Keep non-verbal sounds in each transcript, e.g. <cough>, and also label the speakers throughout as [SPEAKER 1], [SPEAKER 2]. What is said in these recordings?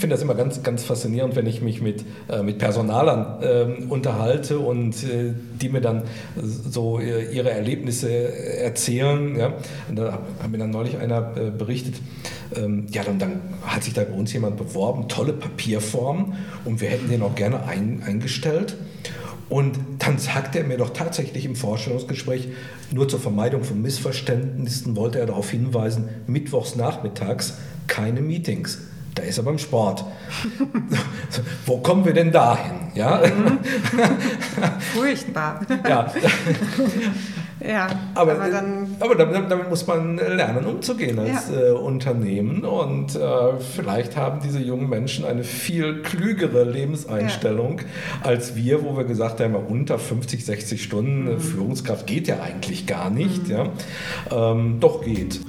[SPEAKER 1] finde das immer ganz, ganz faszinierend, wenn ich mich mit, äh, mit Personalern äh, unterhalte und äh, die mir dann so äh, ihre Erlebnisse erzählen. Ja? Und da hat mir dann neulich einer äh, berichtet, ähm, ja, dann, dann, hat sich da bei uns jemand beworben, tolle Papierform und wir hätten den auch gerne ein, eingestellt. Und dann sagt er mir doch tatsächlich im Vorstellungsgespräch, nur zur Vermeidung von Missverständnissen wollte er darauf hinweisen, mittwochs nachmittags keine Meetings. Da ist er beim Sport. <laughs> Wo kommen wir denn dahin? Ja?
[SPEAKER 2] Furchtbar.
[SPEAKER 1] Ja.
[SPEAKER 2] Ja,
[SPEAKER 1] aber, aber, dann, aber damit, damit, muss man lernen, umzugehen als ja. äh, Unternehmen. Und äh, vielleicht haben diese jungen Menschen eine viel klügere Lebenseinstellung ja. als wir, wo wir gesagt haben, unter 50, 60 Stunden mhm. Führungskraft geht ja eigentlich gar nicht. Mhm. Ja? Ähm, doch geht.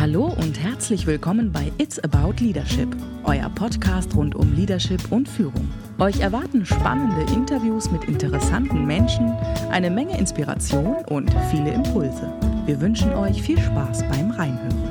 [SPEAKER 3] Hallo und herzlich willkommen bei It's About Leadership, euer Podcast rund um Leadership und Führung. Euch erwarten spannende Interviews mit interessanten Menschen, eine Menge Inspiration und viele Impulse. Wir wünschen euch viel Spaß beim Reinhören.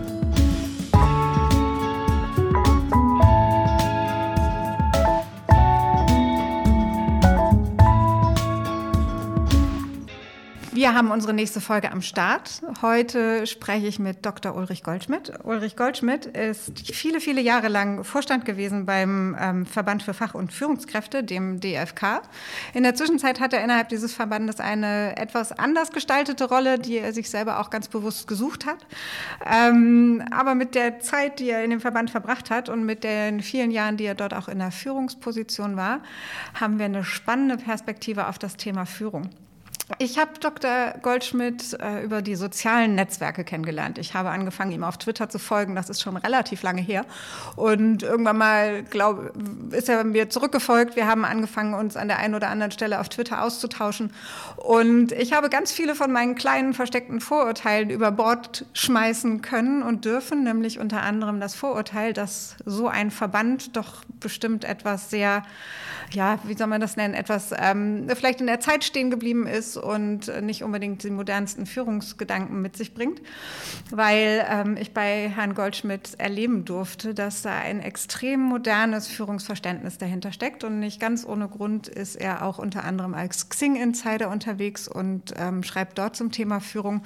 [SPEAKER 2] Wir haben unsere nächste Folge am Start. Heute spreche ich mit Dr. Ulrich Goldschmidt. Ulrich Goldschmidt ist viele, viele Jahre lang Vorstand gewesen beim ähm, Verband für Fach- und Führungskräfte, dem DFK. In der Zwischenzeit hat er innerhalb dieses Verbandes eine etwas anders gestaltete Rolle, die er sich selber auch ganz bewusst gesucht hat. Ähm, aber mit der Zeit, die er in dem Verband verbracht hat und mit den vielen Jahren, die er dort auch in der Führungsposition war, haben wir eine spannende Perspektive auf das Thema Führung. Ich habe Dr. Goldschmidt äh, über die sozialen Netzwerke kennengelernt. Ich habe angefangen, ihm auf Twitter zu folgen. Das ist schon relativ lange her. Und irgendwann mal, glaube ist er mir zurückgefolgt. Wir haben angefangen, uns an der einen oder anderen Stelle auf Twitter auszutauschen. Und ich habe ganz viele von meinen kleinen versteckten Vorurteilen über Bord schmeißen können und dürfen, nämlich unter anderem das Vorurteil, dass so ein Verband doch bestimmt etwas sehr, ja, wie soll man das nennen, etwas ähm, vielleicht in der Zeit stehen geblieben ist und nicht unbedingt die modernsten Führungsgedanken mit sich bringt, weil ähm, ich bei Herrn Goldschmidt erleben durfte, dass da ein extrem modernes Führungsverständnis dahinter steckt und nicht ganz ohne Grund ist er auch unter anderem als Xing-Insider unterwegs und ähm, schreibt dort zum Thema Führung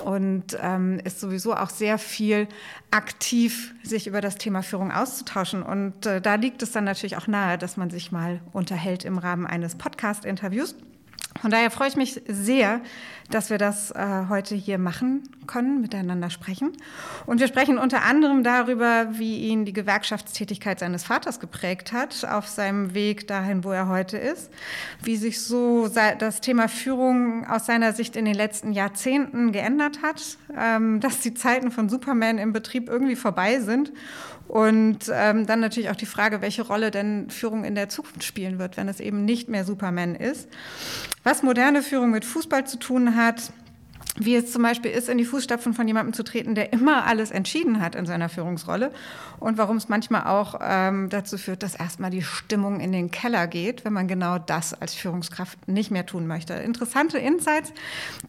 [SPEAKER 2] und ähm, ist sowieso auch sehr viel aktiv, sich über das Thema Führung auszutauschen. Und äh, da liegt es dann natürlich auch nahe, dass man sich mal unterhält im Rahmen eines Podcast-Interviews. Von daher freue ich mich sehr, dass wir das äh, heute hier machen können, miteinander sprechen. Und wir sprechen unter anderem darüber, wie ihn die Gewerkschaftstätigkeit seines Vaters geprägt hat auf seinem Weg dahin, wo er heute ist, wie sich so das Thema Führung aus seiner Sicht in den letzten Jahrzehnten geändert hat, ähm, dass die Zeiten von Superman im Betrieb irgendwie vorbei sind und ähm, dann natürlich auch die Frage, welche Rolle denn Führung in der Zukunft spielen wird, wenn es eben nicht mehr Superman ist. Was moderne Führung mit Fußball zu tun hat, hat. Wie es zum Beispiel ist, in die Fußstapfen von jemandem zu treten, der immer alles entschieden hat in seiner Führungsrolle. Und warum es manchmal auch ähm, dazu führt, dass erstmal die Stimmung in den Keller geht, wenn man genau das als Führungskraft nicht mehr tun möchte. Interessante Insights,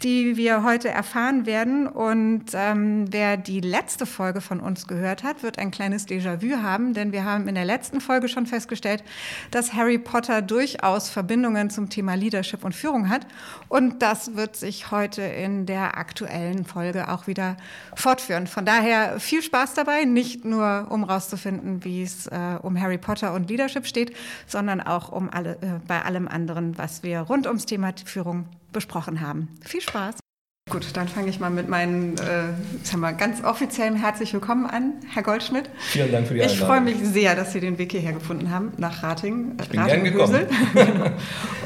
[SPEAKER 2] die wir heute erfahren werden. Und ähm, wer die letzte Folge von uns gehört hat, wird ein kleines Déjà-vu haben, denn wir haben in der letzten Folge schon festgestellt, dass Harry Potter durchaus Verbindungen zum Thema Leadership und Führung hat. Und das wird sich heute in der der aktuellen Folge auch wieder fortführen. Von daher viel Spaß dabei, nicht nur um rauszufinden, wie es äh, um Harry Potter und Leadership steht, sondern auch um alle, äh, bei allem anderen, was wir rund ums Thema Führung besprochen haben. Viel Spaß! Gut, dann fange ich mal mit meinen, äh, sagen wir, ganz offiziellen herzlich willkommen an, Herr Goldschmidt.
[SPEAKER 1] Vielen Dank für die
[SPEAKER 2] Einladung. Ich freue mich sehr, dass Sie den Weg hierher gefunden haben, nach Rating.
[SPEAKER 1] Ich bin Rating gern gekommen.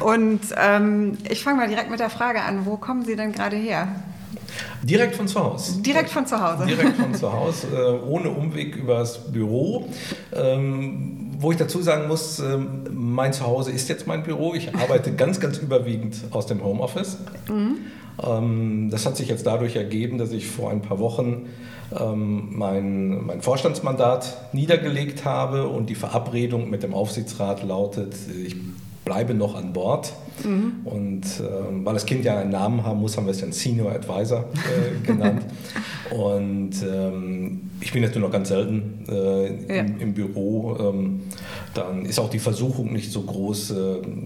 [SPEAKER 1] <laughs>
[SPEAKER 2] Und ähm, ich fange mal direkt mit der Frage an, wo kommen Sie denn gerade her?
[SPEAKER 1] Direkt von zu Hause.
[SPEAKER 2] Direkt von zu Hause.
[SPEAKER 1] Direkt von zu Hause, äh, ohne Umweg übers Büro. Ähm, wo ich dazu sagen muss, ähm, mein Zuhause ist jetzt mein Büro. Ich arbeite <laughs> ganz, ganz überwiegend aus dem Homeoffice. Mhm. Ähm, das hat sich jetzt dadurch ergeben, dass ich vor ein paar Wochen mein, mein Vorstandsmandat niedergelegt habe und die Verabredung mit dem Aufsichtsrat lautet, ich bleibe noch an Bord. Mhm. Und äh, weil das Kind ja einen Namen haben muss, haben wir es dann Senior Advisor äh, genannt. <laughs> Und ähm, ich bin jetzt nur noch ganz selten äh, ja. im, im, Büro. Ähm, dann ist auch die Versuchung nicht so groß, äh,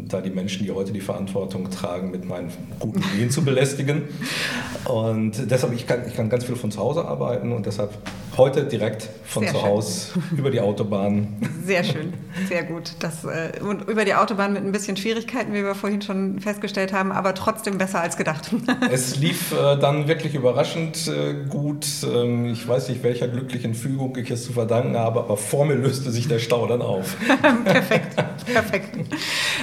[SPEAKER 1] da die Menschen, die heute die Verantwortung tragen, mit meinen guten Ideen zu belästigen. <laughs> Und deshalb, ich kann, ich kann ganz viel von zu Hause arbeiten und deshalb heute direkt von sehr zu Hause über die Autobahn.
[SPEAKER 2] Sehr schön, sehr gut. Das, äh, und über die Autobahn mit ein bisschen Schwierigkeiten, wie wir vorhin schon festgestellt haben, aber trotzdem besser als gedacht. <laughs>
[SPEAKER 1] Es lief äh, dann wirklich überraschend äh, gut. Ähm, ich weiß nicht, welcher glücklichen Fügung ich es zu verdanken habe, aber vor mir löste sich der Stau dann auf. <laughs>
[SPEAKER 2] perfekt, perfekt.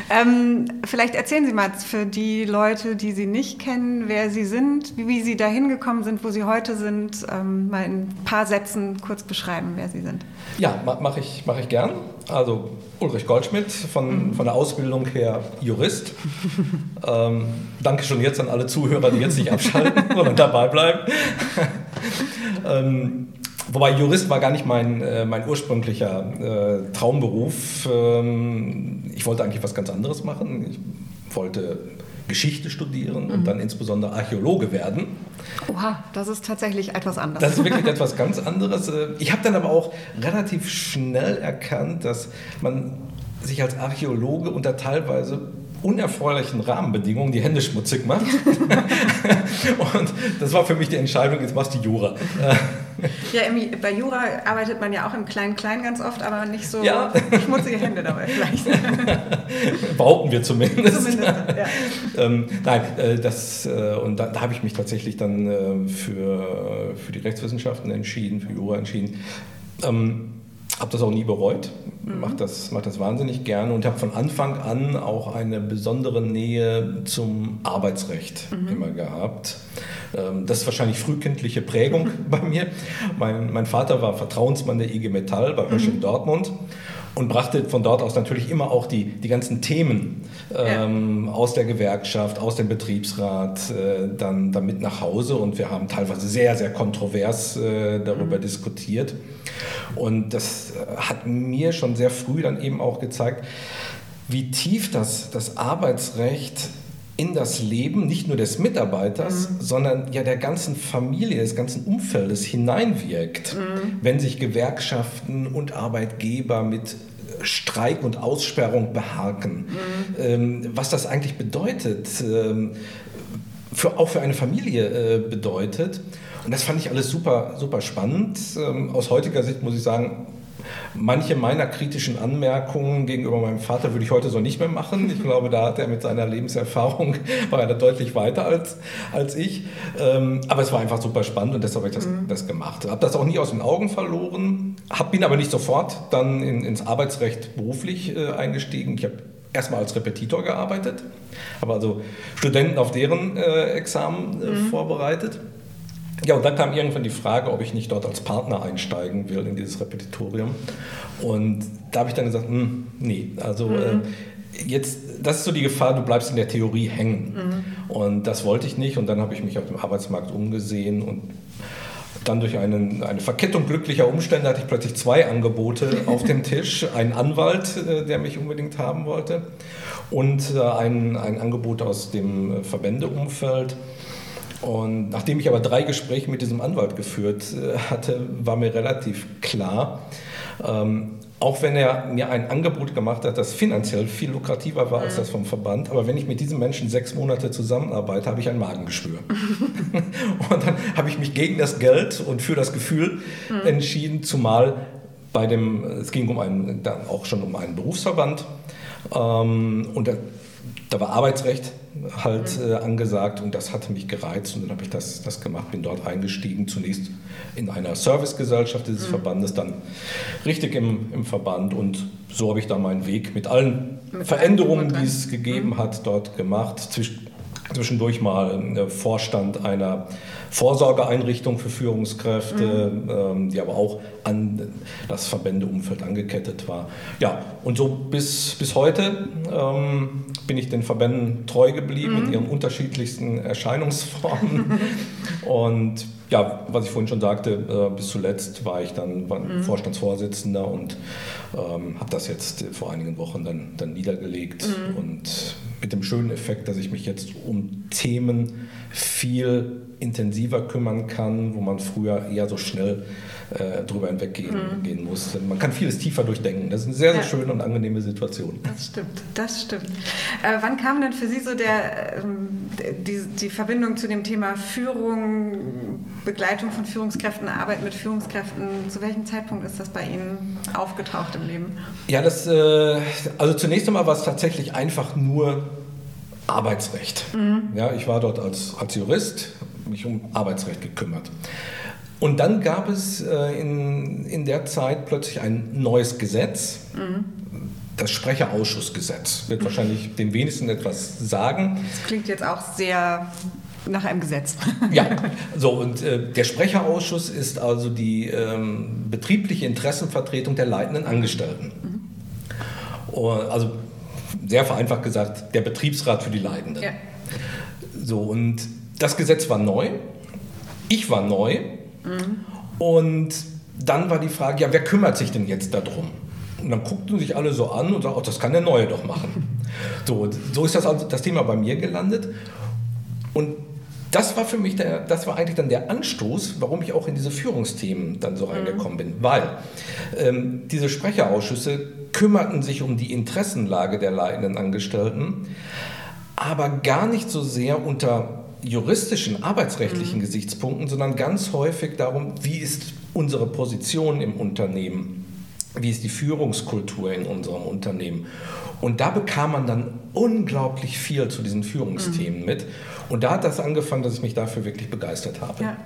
[SPEAKER 2] Ähm, vielleicht erzählen Sie mal für die Leute, die Sie nicht kennen, wer Sie sind, wie Sie dahin gekommen sind, wo Sie heute sind, ähm, mal in ein paar Sätzen Sätzen kurz beschreiben, wer Sie sind?
[SPEAKER 1] Ja, mache ich, mach ich gern. Also Ulrich Goldschmidt, von, mhm. von der Ausbildung her Jurist. <laughs> ähm, danke schon jetzt an alle Zuhörer, die jetzt nicht abschalten, <laughs> sondern dabei bleiben. <laughs> ähm, Wobei Jurist war gar nicht mein, äh, mein ursprünglicher äh, Traumberuf. Ähm, ich wollte eigentlich was ganz anderes machen. Ich wollte Geschichte studieren mhm. und dann insbesondere Archäologe werden.
[SPEAKER 2] Oha, das ist tatsächlich etwas anderes.
[SPEAKER 1] Das ist wirklich <laughs> etwas ganz anderes. Äh, ich habe dann aber auch relativ schnell erkannt, dass man sich als Archäologe unter teilweise unerfreulichen Rahmenbedingungen die Hände schmutzig macht. <laughs> und das war für mich die Entscheidung, jetzt machst du Jura.
[SPEAKER 2] Ja, bei Jura arbeitet man ja auch im Klein-Klein ganz oft, aber nicht so ja. schmutzige Hände dabei vielleicht. <laughs>
[SPEAKER 1] Behaupten wir zumindest. zumindest ja. ähm, nein, äh, das, äh, und da, da habe ich mich tatsächlich dann äh, für, für die Rechtswissenschaften entschieden, für Jura entschieden. Ähm, habe das auch nie bereut, mhm. mache das, mach das wahnsinnig gerne und habe von Anfang an auch eine besondere Nähe zum Arbeitsrecht mhm. immer gehabt. Ähm, das ist wahrscheinlich frühkindliche Prägung <laughs> bei mir. Mein, mein Vater war Vertrauensmann der IG Metall bei Hösch in mhm. Dortmund und brachte von dort aus natürlich immer auch die, die ganzen Themen ähm, ja. aus der Gewerkschaft, aus dem Betriebsrat äh, dann, dann mit nach Hause und wir haben teilweise sehr, sehr kontrovers äh, darüber mhm. diskutiert. Und das äh, hat mir schon sehr früh dann eben auch gezeigt, wie tief das, das Arbeitsrecht in das Leben nicht nur des Mitarbeiters, mhm. sondern ja der ganzen Familie, des ganzen Umfeldes hineinwirkt, mhm. wenn sich Gewerkschaften und Arbeitgeber mit Streik und Aussperrung beharken. Mhm. Ähm, was das eigentlich bedeutet, ähm, für, auch für eine Familie äh, bedeutet. Und das fand ich alles super, super spannend. Ähm, aus heutiger Sicht muss ich sagen, Manche meiner kritischen Anmerkungen gegenüber meinem Vater würde ich heute so nicht mehr machen. Ich glaube, da hat er mit seiner Lebenserfahrung <laughs> war er deutlich weiter als, als ich. Ähm, aber es war einfach super spannend und deshalb habe ich das, mhm. das gemacht. Habe das auch nie aus den Augen verloren, hab, bin aber nicht sofort dann in, ins Arbeitsrecht beruflich äh, eingestiegen. Ich habe erstmal als Repetitor gearbeitet, habe also Studenten auf deren äh, Examen äh, mhm. vorbereitet. Ja, und dann kam irgendwann die Frage, ob ich nicht dort als Partner einsteigen will in dieses Repetitorium. Und da habe ich dann gesagt, hm, nee, also mhm. äh, jetzt, das ist so die Gefahr, du bleibst in der Theorie hängen. Mhm. Und das wollte ich nicht. Und dann habe ich mich auf dem Arbeitsmarkt umgesehen und dann durch einen, eine Verkettung glücklicher Umstände hatte ich plötzlich zwei Angebote <laughs> auf dem Tisch. Einen Anwalt, äh, der mich unbedingt haben wollte, und äh, ein, ein Angebot aus dem Verbändeumfeld. Und nachdem ich aber drei Gespräche mit diesem Anwalt geführt äh, hatte, war mir relativ klar, ähm, auch wenn er mir ein Angebot gemacht hat, das finanziell viel lukrativer war als das vom Verband, aber wenn ich mit diesem Menschen sechs Monate zusammenarbeite, habe ich ein Magengeschwür. <laughs> und dann habe ich mich gegen das Geld und für das Gefühl mhm. entschieden, zumal bei dem, es ging um einen, dann auch schon um einen Berufsverband ähm, und da, da war Arbeitsrecht halt äh, angesagt und das hatte mich gereizt und dann habe ich das, das gemacht, bin dort eingestiegen, zunächst in einer Servicegesellschaft dieses mhm. Verbandes, dann richtig im, im Verband und so habe ich dann meinen Weg mit allen mit Veränderungen, die es gegeben mhm. hat, dort gemacht. Zwisch zwischendurch mal äh, Vorstand einer Vorsorgeeinrichtung für Führungskräfte, mhm. ähm, die aber auch an das Verbändeumfeld angekettet war. Ja, und so bis, bis heute ähm, bin ich den Verbänden treu geblieben mhm. in ihren unterschiedlichsten Erscheinungsformen. <laughs> und ja, was ich vorhin schon sagte, äh, bis zuletzt war ich dann war mhm. Vorstandsvorsitzender und ähm, habe das jetzt vor einigen Wochen dann, dann niedergelegt mhm. und mit dem schönen Effekt, dass ich mich jetzt um Themen viel intensiver kümmern kann, wo man früher eher so schnell äh, drüber hinweggehen mhm. gehen muss. Man kann vieles tiefer durchdenken. Das ist eine sehr, sehr ja. schöne und angenehme Situation.
[SPEAKER 2] Das stimmt, das stimmt. Äh, wann kam denn für Sie so der, ähm, die, die Verbindung zu dem Thema Führung, Begleitung von Führungskräften, Arbeit mit Führungskräften? Zu welchem Zeitpunkt ist das bei Ihnen aufgetaucht im Leben?
[SPEAKER 1] Ja, das, äh, also zunächst einmal war es tatsächlich einfach nur Arbeitsrecht. Mhm. Ja, ich war dort als, als Jurist, mich um Arbeitsrecht gekümmert. Und dann gab es äh, in, in der Zeit plötzlich ein neues Gesetz, mhm. das Sprecherausschussgesetz. Wird wahrscheinlich dem wenigsten etwas sagen.
[SPEAKER 2] Das klingt jetzt auch sehr nach einem Gesetz.
[SPEAKER 1] ja, so und äh, der Sprecherausschuss ist also die ähm, betriebliche Interessenvertretung der leitenden Angestellten. Mhm. Also sehr vereinfacht gesagt, der Betriebsrat für die Leitenden. Ja. So und das Gesetz war neu. Ich war neu Mhm. Und dann war die Frage, ja, wer kümmert sich denn jetzt darum? Und dann guckten sich alle so an und sagten, oh, das kann der Neue doch machen. <laughs> So, so ist das, also das Thema bei mir gelandet. Und das war für mich, der, das war eigentlich dann der Anstoß, warum ich auch in diese Führungsthemen dann so mhm. reingekommen bin. Weil ähm, diese Sprecherausschüsse kümmerten sich um die Interessenlage der leitenden Angestellten, aber gar nicht so sehr unter juristischen, arbeitsrechtlichen mhm. Gesichtspunkten, sondern ganz häufig darum, wie ist unsere Position im Unternehmen, wie ist die Führungskultur in unserem Unternehmen. Und da bekam man dann unglaublich viel zu diesen Führungsthemen mhm. mit. Und da hat das angefangen, dass ich mich dafür wirklich begeistert habe. Ja.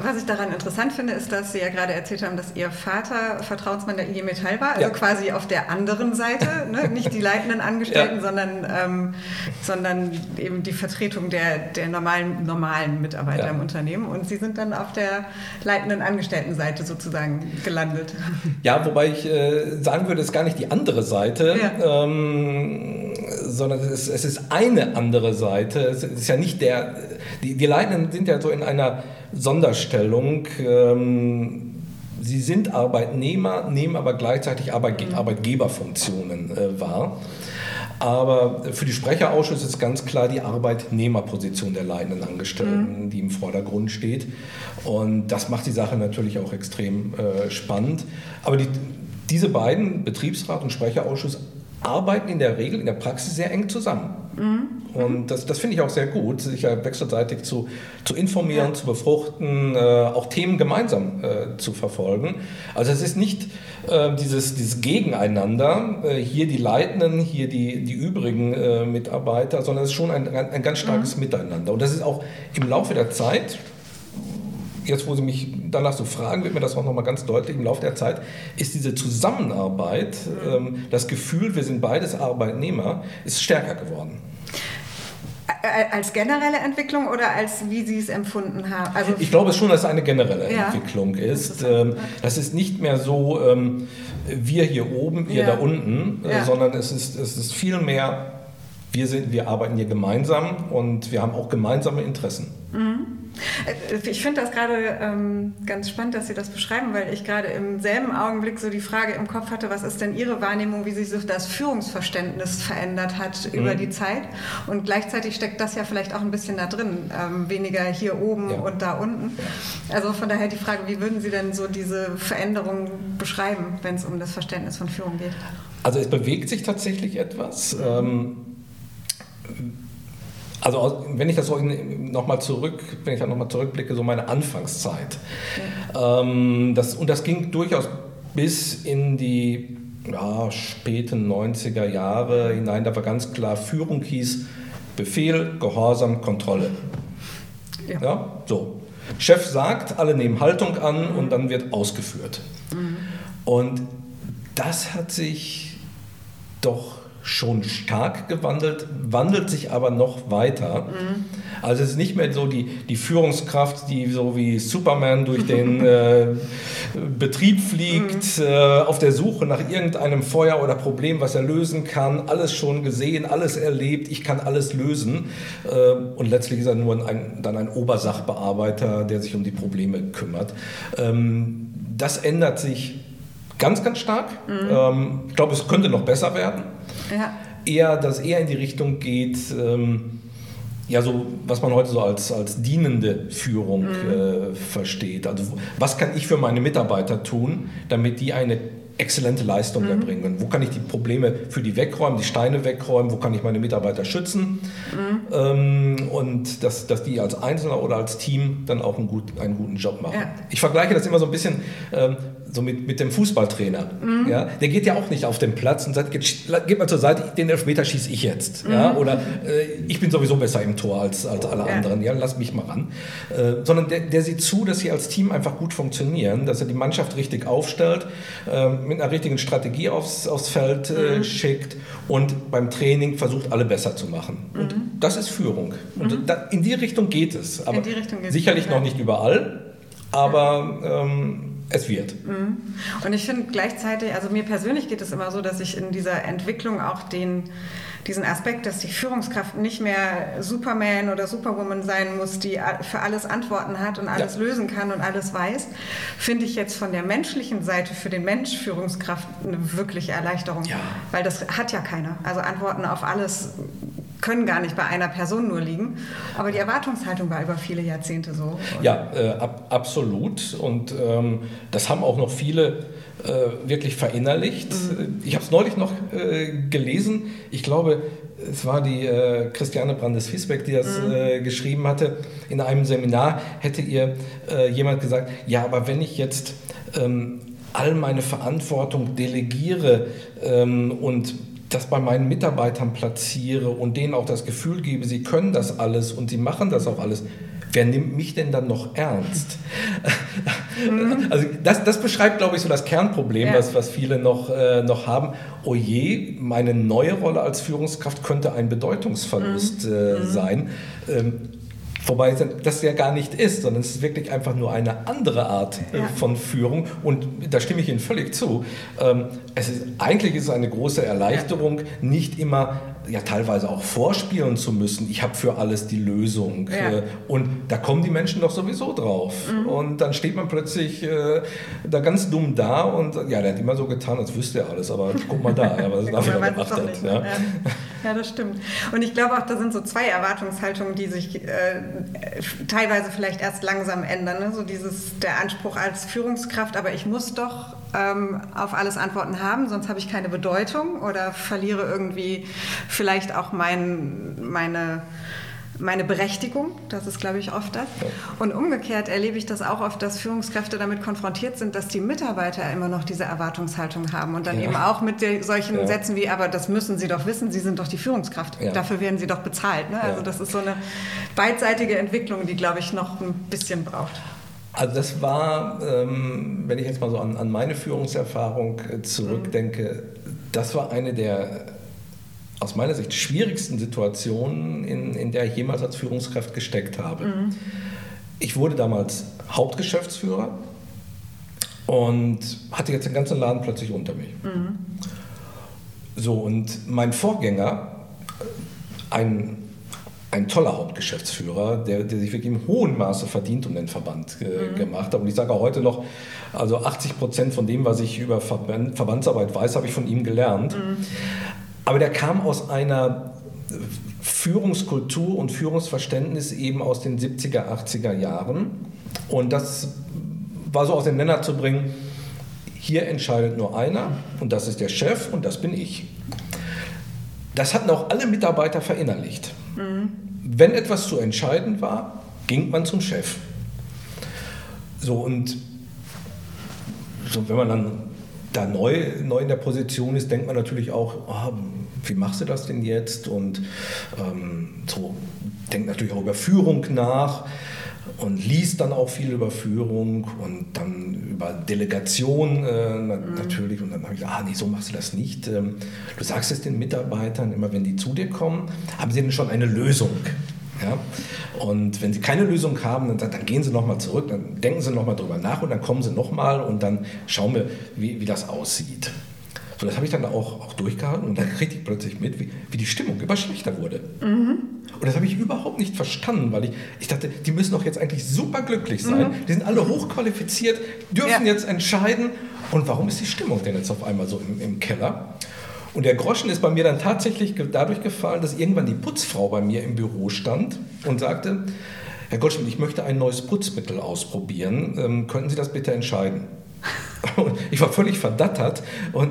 [SPEAKER 2] Was ich daran interessant finde, ist, dass Sie ja gerade erzählt haben, dass Ihr Vater Vertrauensmann der IG Metall war, also ja. quasi auf der anderen Seite, <laughs> ne? nicht die leitenden Angestellten, ja. sondern, ähm, sondern eben die Vertretung der, der normalen, normalen Mitarbeiter im Unternehmen. Und Sie sind dann auf der leitenden Angestelltenseite sozusagen gelandet.
[SPEAKER 1] Ja, wobei ich äh, sagen würde, es ist gar nicht die andere Seite. Ähm, sondern es, es, ist eine andere Seite. Es ist ja nicht der, die, die Leitenden sind ja so in einer Sonderstellung. Ähm, sie sind Arbeitnehmer, nehmen aber gleichzeitig Arbeitge mhm. Arbeitgeberfunktionen äh, wahr. Aber für die Sprecherausschüsse ist ganz klar die Arbeitnehmerposition der leitenden Angestellten, mhm. die im Vordergrund steht. Und das macht die Sache natürlich auch extrem äh, spannend. Aber die, diese beiden, Betriebsrat und Sprecherausschuss, arbeiten in der Regel in der Praxis sehr eng zusammen. Mhm. Und das, das finde ich auch sehr gut, sich ja wechselseitig zu, zu informieren, ja. zu befruchten, äh, auch Themen gemeinsam äh, zu verfolgen. Also es ist nicht äh, dieses, dieses Gegeneinander, äh, hier die Leitenden, hier die, die übrigen äh, Mitarbeiter, sondern es ist schon ein, ein, ein ganz starkes mhm. Miteinander. Und das ist auch im Laufe der Zeit, jetzt wo Sie mich danach so fragen, wird mir das auch nochmal ganz deutlich. Im Laufe der Zeit ist diese Zusammenarbeit, ähm, das Gefühl, wir sind beides Arbeitnehmer, ist stärker geworden.
[SPEAKER 2] Als generelle Entwicklung oder als wie Sie es empfunden haben?
[SPEAKER 1] Also ich glaube schon, dass es eine generelle ja. Entwicklung ist. Ähm, das ist nicht mehr so, ähm, wir hier oben, ihr ja. da unten, äh, ja. sondern es ist, es ist viel mehr, wir, sind, wir arbeiten hier gemeinsam und wir haben auch gemeinsame Interessen. Mhm.
[SPEAKER 2] Äh, ich finde das gerade ähm, ganz spannend, dass Sie das beschreiben, weil ich gerade im selben Augenblick so die Frage im Kopf hatte, was ist denn Ihre Wahrnehmung, wie sich so das Führungsverständnis verändert hat mhm. über die Zeit? Und gleichzeitig steckt das ja vielleicht auch ein bisschen da drin, ähm, weniger hier oben ja. und da unten. Also von daher die Frage, wie würden Sie denn so diese Veränderung beschreiben, wenn es um das Verständnis von Führung geht?
[SPEAKER 1] Also es bewegt sich tatsächlich etwas. Ähm, also wenn ich das so nochmal zurück, wenn ich da nochmal zurückblicke, so meine Anfangszeit. Ähm, das, und das ging durchaus bis in die ja, späten 90er Jahre hinein. Da war ganz klar, Führung hieß Befehl, Gehorsam, Kontrolle. Ja. ja so. Chef sagt, alle nehmen Haltung an mhm. und dann wird ausgeführt. Mhm. Und das hat sich doch schon stark gewandelt, wandelt sich aber noch weiter. Mhm. Also es ist nicht mehr so die, die Führungskraft, die so wie Superman durch <laughs> den äh, Betrieb fliegt, mhm. äh, auf der Suche nach irgendeinem Feuer oder Problem, was er lösen kann, alles schon gesehen, alles erlebt, ich kann alles lösen. Äh, und letztlich ist er nur ein, dann ein Obersachbearbeiter, der sich um die Probleme kümmert. Ähm, das ändert sich ganz, ganz stark. Mhm. Ähm, ich glaube, es könnte noch besser werden. Ja. Eher, dass eher in die Richtung geht, ähm, ja, so was man heute so als, als dienende Führung mhm. äh, versteht. Also was kann ich für meine Mitarbeiter tun, damit die eine exzellente Leistung mhm. erbringen. Wo kann ich die Probleme für die wegräumen, die Steine wegräumen, wo kann ich meine Mitarbeiter schützen mhm. ähm, und dass, dass die als Einzelner oder als Team dann auch einen, gut, einen guten Job machen. Ja. Ich vergleiche das immer so ein bisschen ähm, so mit, mit dem Fußballtrainer. Mhm. Ja? Der geht ja auch nicht auf den Platz und sagt, geht, mal zur Seite, den Elfmeter schieße ich jetzt. Mhm. Ja? Oder äh, ich bin sowieso besser im Tor als, als alle ja. anderen, ja? lass mich mal ran. Äh, sondern der, der sieht zu, dass sie als Team einfach gut funktionieren, dass er die Mannschaft richtig aufstellt, äh, mit einer richtigen Strategie aufs, aufs Feld äh, mhm. schickt und beim Training versucht, alle besser zu machen. Und mhm. das ist Führung. Und mhm. da, in die Richtung geht es. Aber sicherlich noch nicht überall, aber... Ähm, es wird. Mhm.
[SPEAKER 2] Und ich finde gleichzeitig, also mir persönlich geht es immer so, dass ich in dieser Entwicklung auch den, diesen Aspekt, dass die Führungskraft nicht mehr Superman oder Superwoman sein muss, die für alles Antworten hat und alles ja. lösen kann und alles weiß, finde ich jetzt von der menschlichen Seite für den Mensch Führungskraft eine wirkliche Erleichterung. Ja. Weil das hat ja keiner. Also Antworten auf alles können gar nicht bei einer Person nur liegen. Aber die Erwartungshaltung war über viele Jahrzehnte so.
[SPEAKER 1] Ja, äh, ab, absolut. Und ähm, das haben auch noch viele äh, wirklich verinnerlicht. Mhm. Ich habe es neulich noch äh, gelesen. Ich glaube, es war die äh, Christiane Brandes-Fiesbeck, die das mhm. Äh, geschrieben hatte. In einem Seminar hätte ihr äh, jemand gesagt, ja, aber wenn ich jetzt ähm, all meine Verantwortung delegiere ähm, und das bei meinen Mitarbeitern platziere und denen auch das Gefühl gebe, sie können das alles und sie machen das auch alles, wer nimmt mich denn dann noch ernst? Mhm. <laughs> Also das, das beschreibt, glaube ich, so das Kernproblem, ja. was, was viele noch, äh, noch haben. Oh je, meine neue Rolle als Führungskraft könnte ein Bedeutungsverlust mhm. äh, mhm. sein. Ähm, Wobei das ja gar nicht ist, sondern es ist wirklich einfach nur eine andere Art äh, ja. von Führung. Und da stimme ich Ihnen völlig zu. Ähm, es ist, eigentlich ist es eine große Erleichterung, nicht immer ja teilweise auch vorspielen zu müssen, ich habe für alles die Lösung. Ja. Äh, und da kommen die Menschen doch sowieso drauf. Mhm. Und dann steht man plötzlich äh, da ganz dumm da und ja, der hat immer so getan, als wüsste er alles, aber guck mal da, ja, was er <laughs> dafür gemacht hat.
[SPEAKER 2] Ja. ja. das stimmt. Und ich glaube auch, da sind so zwei Erwartungshaltungen, die sich äh, teilweise vielleicht erst langsam ändern. Ne? So dieses, der Anspruch als Führungskraft, aber ich muss doch ähm, auf alles Antworten haben, sonst habe ich keine Bedeutung oder verliere irgendwie vielleicht auch mein, meine meine Berechtigung, das ist, glaube ich, oft das. Und umgekehrt erlebe ich das auch oft, dass Führungskräfte damit konfrontiert sind, dass die Mitarbeiter immer noch diese Erwartungshaltung haben und dann ja. eben auch mit solchen ja. Sätzen wie, aber das müssen Sie doch wissen, Sie sind doch die Führungskraft, ja. dafür werden Sie doch bezahlt. Ne? Also das ist so eine beidseitige Entwicklung, die, glaube ich, noch ein bisschen braucht.
[SPEAKER 1] Also das war, ähm, wenn ich jetzt mal so an, an meine Führungserfahrung äh, zurückdenke, mhm. das war eine der aus meiner Sicht schwierigsten Situationen, in, in der ich jemals als Führungskraft gesteckt habe. Mhm. Ich wurde damals Hauptgeschäftsführer und hatte jetzt den ganzen Laden plötzlich unter mich. Mhm. So, und mein Vorgänger, ein, ein toller Hauptgeschäftsführer, der, der sich wirklich im hohen Maße verdient um den Verband äh, mhm. gemacht hat. Und ich sage auch heute noch, also 80 Prozent von dem, was ich über Verband, Verbandsarbeit weiß, habe ich von ihm gelernt. Mhm. Aber der kam aus einer Führungskultur und Führungsverständnis eben aus den 70er, 80er Jahren. Und das war so aus dem Nenner zu bringen, hier entscheidet nur einer und das ist der Chef und das bin ich. Das hatten auch alle Mitarbeiter verinnerlicht. Mhm. Wenn etwas zu entscheiden war, ging man zum Chef. So und so, wenn man dann da neu, neu in der Position ist, denkt man natürlich auch, oh, wie machst du das denn jetzt? Und ähm, so denkt natürlich auch über Führung nach. Und liest dann auch viel über Führung und dann über Delegation äh, mhm. natürlich. Und dann habe ich gesagt, ah nee, so machst du das nicht. Ähm, du sagst es den Mitarbeitern, immer wenn die zu dir kommen, haben sie denn schon eine Lösung. Ja? Und wenn sie keine Lösung haben, dann, dann gehen sie nochmal zurück, dann denken sie nochmal drüber nach und dann kommen sie nochmal und dann schauen wir, wie, wie das aussieht. So, das habe ich dann auch, auch durchgehalten und dann kriegte ich plötzlich mit, wie, wie die Stimmung immer schlechter wurde. Mhm. Und das habe ich überhaupt nicht verstanden, weil ich, ich dachte, die müssen doch jetzt eigentlich super glücklich sein. Mhm. Die sind alle hochqualifiziert, dürfen ja. jetzt entscheiden. Und warum ist die Stimmung denn jetzt auf einmal so im, im Keller? Und der Groschen ist bei mir dann tatsächlich dadurch gefallen, dass irgendwann die Putzfrau bei mir im Büro stand und sagte, Herr Goldschmidt, ich möchte ein neues Putzmittel ausprobieren. Ähm, könnten Sie das bitte entscheiden? <laughs> Und ich war völlig verdattert und,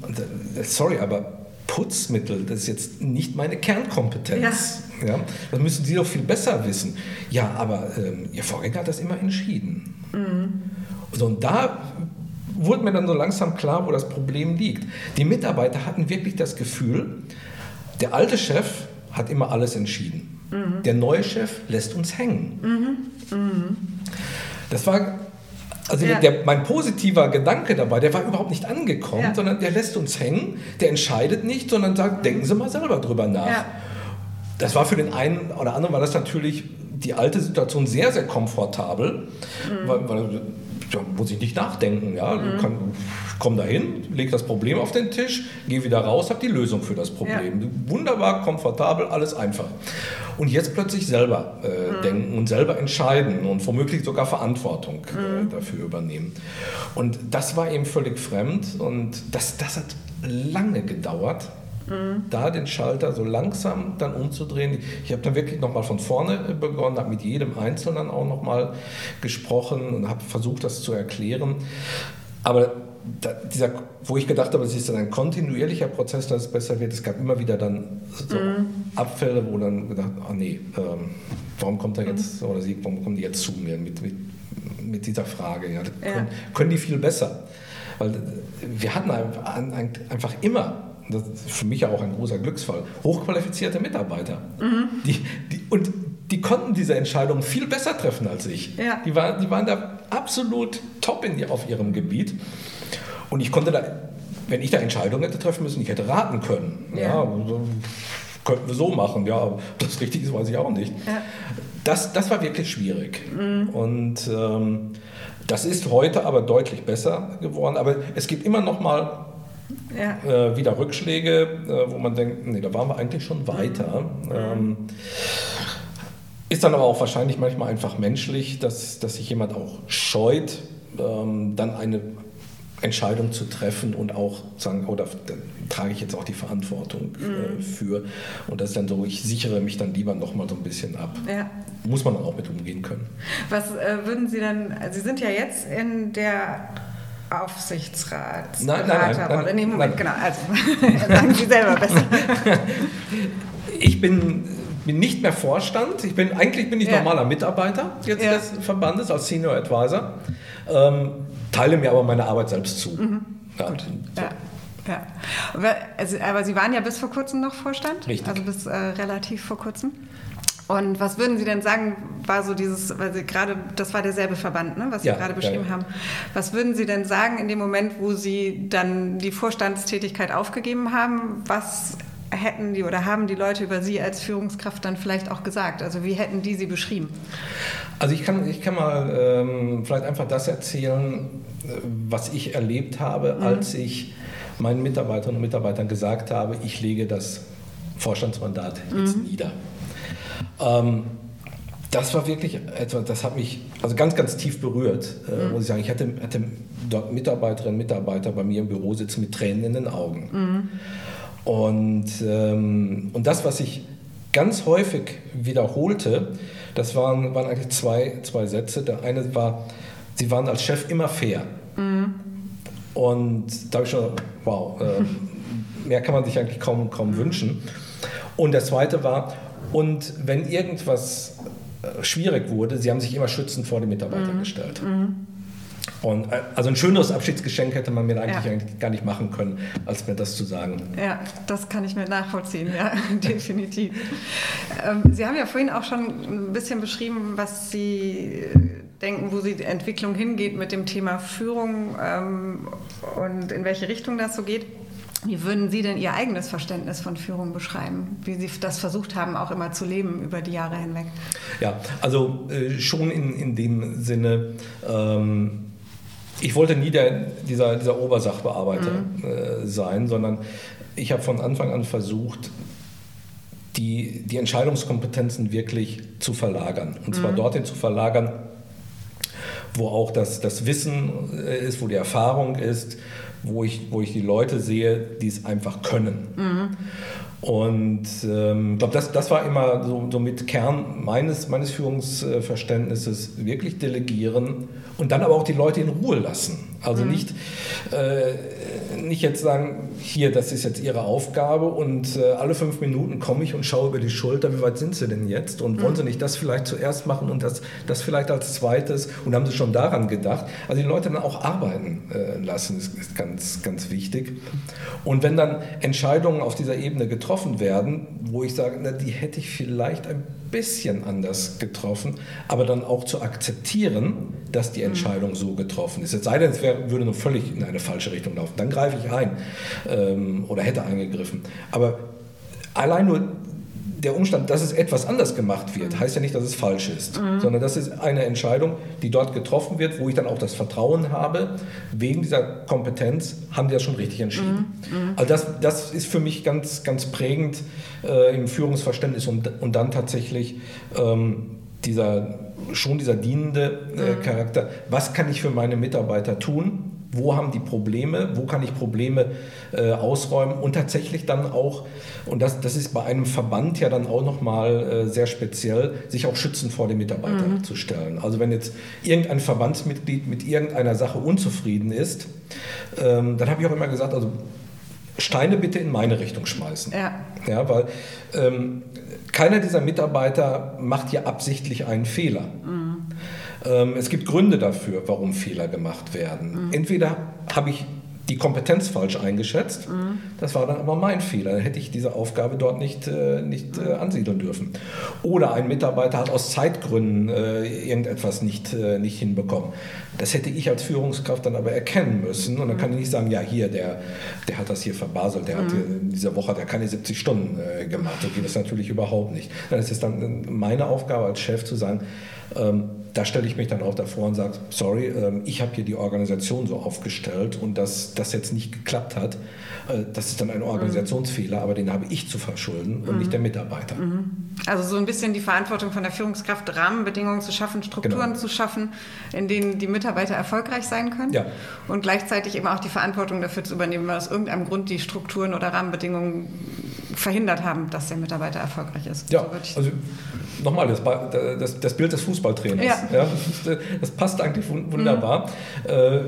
[SPEAKER 1] und äh, sorry, aber Putzmittel, das ist jetzt nicht meine Kernkompetenz. Ja. Ja. das müssen Sie doch viel besser wissen. Ja, aber ähm, Ihr Vorgänger hat das immer entschieden. Mhm. So, und da wurde mir dann so langsam klar, wo das Problem liegt. Die Mitarbeiter hatten wirklich das Gefühl, der alte Chef hat immer alles entschieden. Mhm. Der neue Chef lässt uns hängen. Mhm. Mhm. Das war also ja. der, mein positiver Gedanke dabei, der war überhaupt nicht angekommen, ja. sondern der lässt uns hängen, der entscheidet nicht, sondern sagt, denken Sie mal selber drüber nach. Ja. Das war für den einen oder anderen war das natürlich die alte Situation sehr, sehr komfortabel, mhm. weil, weil da muss ich nicht nachdenken. Ja? Mhm. Kann, komm dahin, leg das Problem auf den Tisch, geh wieder raus, hab die Lösung für das Problem. Ja. Wunderbar, komfortabel, alles einfach. Und jetzt plötzlich selber äh, mhm. denken und selber entscheiden und womöglich sogar Verantwortung äh, mhm. dafür übernehmen. Und das war eben völlig fremd und das, das hat lange gedauert. Mhm. da den Schalter so langsam dann umzudrehen. Ich habe dann wirklich nochmal von vorne begonnen, habe mit jedem Einzelnen auch nochmal gesprochen und habe versucht, das zu erklären. Aber da, dieser, wo ich gedacht habe, es ist dann ein kontinuierlicher Prozess, dass es besser wird. Es gab immer wieder dann so mhm. Abfälle, wo dann gedacht, ah nee, ähm, warum kommt er jetzt mhm. oder sie, warum kommen die jetzt zu mir mit, mit, mit dieser Frage? Ja, ja. Können, können die viel besser? Weil wir hatten einfach immer das ist für mich ja auch ein großer Glücksfall, hochqualifizierte Mitarbeiter. Mhm. Die, die, und die konnten diese Entscheidung viel besser treffen als ich. Ja. Die, war, die waren da absolut top in, auf ihrem Gebiet. Und ich konnte da, wenn ich da Entscheidungen hätte treffen müssen, ich hätte raten können. Ja. ja so, könnten wir so machen. Ja, ob das richtig ist, weiß ich auch nicht. Ja. Das, das war wirklich schwierig. Mhm. Und ähm, das ist heute aber deutlich besser geworden. Aber es gibt immer noch mal ja. äh, wieder Rückschläge, äh, wo man denkt, nee, da waren wir eigentlich schon weiter. Mhm. Ähm, ist dann aber auch wahrscheinlich manchmal einfach menschlich, dass, dass sich jemand auch scheut, ähm, dann eine Entscheidung zu treffen und auch sagen, oder oh, trage ich jetzt auch die Verantwortung äh, mhm. für. Und das ist dann so, ich sichere mich dann lieber nochmal so ein bisschen ab. Ja. Muss man dann auch mit umgehen können.
[SPEAKER 2] Was äh, würden Sie dann, Sie sind ja jetzt in der Aufsichtsrat.
[SPEAKER 1] Nein, nein, nein, nein,
[SPEAKER 2] nee, Moment, nein. genau. Also <laughs> sagen Sie selber besser. <laughs>
[SPEAKER 1] ich bin, bin nicht mehr Vorstand. Ich bin, eigentlich bin ich ja. normaler Mitarbeiter jetzt ja. des Verbandes als Senior Advisor. Ähm, teile mir aber meine Arbeit selbst zu. Mhm. Ja, so.
[SPEAKER 2] ja. Ja. Aber, also, aber Sie waren ja bis vor kurzem noch Vorstand?
[SPEAKER 1] Richtig.
[SPEAKER 2] Also bis äh, relativ vor kurzem. Und was würden Sie denn sagen, war so dieses, weil Sie gerade, das war derselbe Verband, ne, was Sie ja, gerade beschrieben ja, ja. haben. Was würden Sie denn sagen in dem Moment, wo Sie dann die Vorstandstätigkeit aufgegeben haben? Was hätten die oder haben die Leute über Sie als Führungskraft dann vielleicht auch gesagt? Also wie hätten die Sie beschrieben?
[SPEAKER 1] Also ich kann, ich kann mal ähm, vielleicht einfach das erzählen, was ich erlebt habe, mhm. als ich meinen Mitarbeiterinnen und Mitarbeitern gesagt habe, ich lege das Vorstandsmandat jetzt mhm. nieder. Ähm, das war wirklich etwas, das hat mich also ganz, ganz tief berührt, äh, mhm. muss ich sagen. Ich hatte, hatte dort Mitarbeiterinnen und Mitarbeiter bei mir im Büro sitzen mit Tränen in den Augen. Mhm. Und, ähm, und das, was ich ganz häufig wiederholte, das waren, waren eigentlich zwei, zwei Sätze. Der eine war, sie waren als Chef immer fair. Mhm. Und da habe ich schon, wow, äh, <laughs> mehr kann man sich eigentlich kaum, kaum mhm. wünschen. Und der zweite war, und wenn irgendwas äh, schwierig wurde, sie haben sich immer schützend vor die Mitarbeiter mhm. gestellt. Mhm. Und äh, also ein schöneres Abschiedsgeschenk hätte man mir eigentlich, ja. eigentlich, gar nicht machen können, als mir das zu sagen.
[SPEAKER 2] Ja, das kann ich mir nachvollziehen, ja, <laughs> definitiv. Ähm, Sie haben ja vorhin auch schon ein bisschen beschrieben, was Sie denken, wo die Entwicklung hingeht mit dem Thema Führung ähm, und in welche Richtung das so geht. Wie würden Sie denn Ihr eigenes Verständnis von Führung beschreiben? Wie Sie das versucht haben, auch immer zu leben über die Jahre hinweg?
[SPEAKER 1] Ja, also äh, schon in, in dem Sinne, ähm, ich wollte nie der, dieser, dieser Obersachbearbeiter mhm. äh, sein, sondern ich habe von Anfang an versucht, die, die Entscheidungskompetenzen wirklich zu verlagern. Und zwar mhm. dorthin zu verlagern, wo auch das, das Wissen äh, ist, wo die Erfahrung ist, wo ich, wo ich die Leute sehe, die es einfach können. Mhm. Und ähm, ich glaube, das, das war immer so, so mit Kern meines, meines Führungsverständnisses, wirklich delegieren und dann aber auch die Leute in Ruhe lassen. Also mhm. nicht, äh, nicht jetzt sagen, hier, das ist jetzt Ihre Aufgabe und äh, alle fünf Minuten komme ich und schaue über die Schulter, wie weit sind Sie denn jetzt und mhm. wollen Sie nicht das vielleicht zuerst machen und das, das vielleicht als zweites und haben Sie schon daran gedacht. Also die Leute dann auch arbeiten äh, lassen, ist, ist ganz, ganz wichtig. Und wenn dann Entscheidungen auf dieser Ebene getroffen werden, wo ich sage, na, die hätte ich vielleicht ein bisschen anders getroffen, aber dann auch zu akzeptieren, dass die mhm. Entscheidung so getroffen ist. Es sei denn, es wär, würde nur völlig in eine falsche Richtung laufen. Dann greife ich ein ähm, oder hätte eingegriffen. Aber allein nur der Umstand, dass es etwas anders gemacht wird, mhm. heißt ja nicht, dass es falsch ist, mhm. sondern das ist eine Entscheidung, die dort getroffen wird, wo ich dann auch das Vertrauen habe, wegen dieser Kompetenz haben die das schon richtig entschieden. Mhm. mhm. Also das, das ist für mich ganz, ganz prägend äh, im Führungsverständnis und, und dann tatsächlich ähm, dieser, schon dieser dienende äh, mhm. Charakter. Was kann ich für meine Mitarbeiter tun? Wo haben die Probleme, wo kann ich Probleme äh, ausräumen und tatsächlich dann auch, und das, das ist bei einem Verband ja dann auch nochmal äh, sehr speziell, sich auch schützen vor den Mitarbeitern mhm. zu stellen. Also wenn jetzt irgendein Verbandsmitglied mit irgendeiner Sache unzufrieden ist, ähm, dann habe ich auch immer gesagt, also Steine bitte in meine Richtung schmeißen. Ja. Ja, weil ähm, keiner dieser Mitarbeiter macht ja absichtlich einen Fehler. Mhm. Ähm, es gibt Gründe dafür, warum Fehler gemacht werden. Mhm. Entweder habe ich die Kompetenz falsch eingeschätzt. Mhm. Das war dann aber mein Fehler. Dann hätte ich diese Aufgabe dort nicht, äh, nicht äh, ansiedeln dürfen. Oder ein Mitarbeiter hat aus Zeitgründen äh, irgendetwas nicht, äh, nicht hinbekommen. Das hätte ich als Führungskraft dann aber erkennen müssen. Und dann kann ich nicht sagen, ja, hier, der, der hat das hier verbaselt, der mhm. hat in dieser Woche der keine 70 Stunden äh, gemacht. So geht das natürlich überhaupt nicht. Dann ist es dann meine Aufgabe als Chef zu sagen, ähm, da stelle ich mich dann auch davor und sage, sorry, ähm, ich habe hier die Organisation so aufgestellt und dass das jetzt nicht geklappt hat, äh, das ist dann ein Organisationsfehler, aber den habe ich zu verschulden und nicht der Mitarbeiter. Mhm.
[SPEAKER 2] Also so ein bisschen die Verantwortung von der Führungskraft, Rahmenbedingungen zu schaffen, Strukturen genau. zu schaffen, in denen die Mitarbeiter erfolgreich sein können ja. und gleichzeitig eben auch die Verantwortung dafür zu übernehmen, weil aus irgendeinem Grund die Strukturen oder Rahmenbedingungen verhindert haben, dass der Mitarbeiter erfolgreich ist.
[SPEAKER 1] Ja, so also nochmal, das, das, das, Bild des Fußballtrainers. Ja. ja das, das, passt eigentlich wunderbar. Mhm. Äh,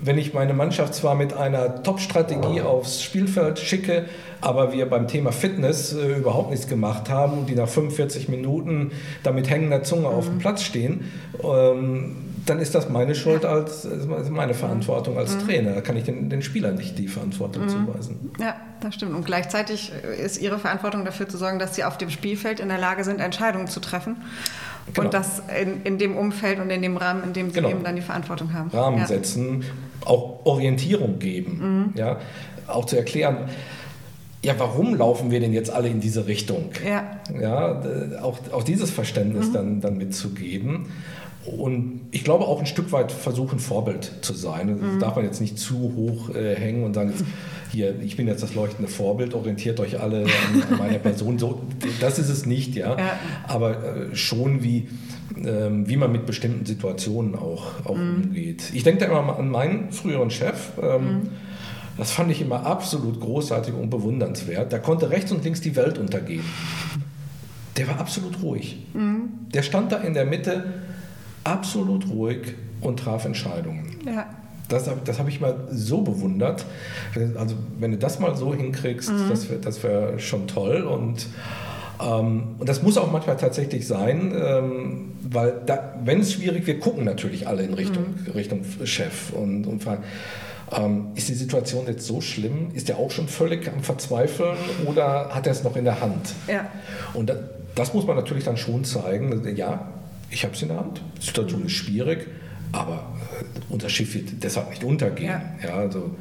[SPEAKER 1] wenn ich meine Mannschaft zwar mit einer Top-Strategie aufs Spielfeld schicke, aber wir beim Thema Fitness äh, überhaupt nichts gemacht haben und die nach 45 Minuten da mit hängender Zunge mhm. auf dem mhm. Platz stehen, ähm, dann ist das meine Schuld als meine Verantwortung als mhm. Trainer. Da kann ich den, den Spielern nicht die Verantwortung mhm. zuweisen.
[SPEAKER 2] Ja, das stimmt. Und gleichzeitig ist Ihre Verantwortung dafür zu sorgen, dass Sie auf dem Spielfeld in der Lage sind, Entscheidungen zu treffen. Genau. Und das in, in dem Umfeld und in dem Rahmen, in dem Sie genau. eben dann die Verantwortung haben.
[SPEAKER 1] Rahmen ja. setzen, auch Orientierung geben. Mhm. Ja? Auch zu erklären, ja, warum laufen wir denn jetzt alle in diese Richtung? Ja. ja auch, auch dieses Verständnis mhm. dann, dann mitzugeben. Und ich glaube auch ein Stück weit versuchen, Vorbild zu sein. Das mhm. darf man jetzt nicht zu hoch äh, hängen und sagen, jetzt, hier, ich bin jetzt das leuchtende Vorbild, orientiert euch alle an, an meiner Person. So, das ist es nicht, ja. ja. Aber äh, schon wie, ähm, wie man mit bestimmten Situationen auch, auch mhm. umgeht. Ich denke da immer an meinen früheren Chef. Ähm, mhm. Das fand ich immer absolut großartig und bewundernswert. Da konnte rechts und links die Welt untergehen. Der war absolut ruhig. Mhm. Der stand da in der Mitte absolut ruhig und traf Entscheidungen. Ja. Das, das habe ich mal so bewundert. Also wenn du das mal so hinkriegst, mhm. das wäre wär schon toll. Und Ähm, und das muss auch manchmal tatsächlich sein, ähm, weil wenn es schwierig wird, gucken natürlich alle in Richtung, mhm. Richtung Chef und, und fragen, ähm, ist die Situation jetzt so schlimm? Ist er auch schon völlig am Verzweifeln oder hat er es noch in der Hand? Ja. Und das, das muss man natürlich dann schon zeigen. Ja, ich habe es in der Hand. Die Situation ist schwierig, aber äh, unser Schiff wird deshalb nicht untergehen. Ja. ja also,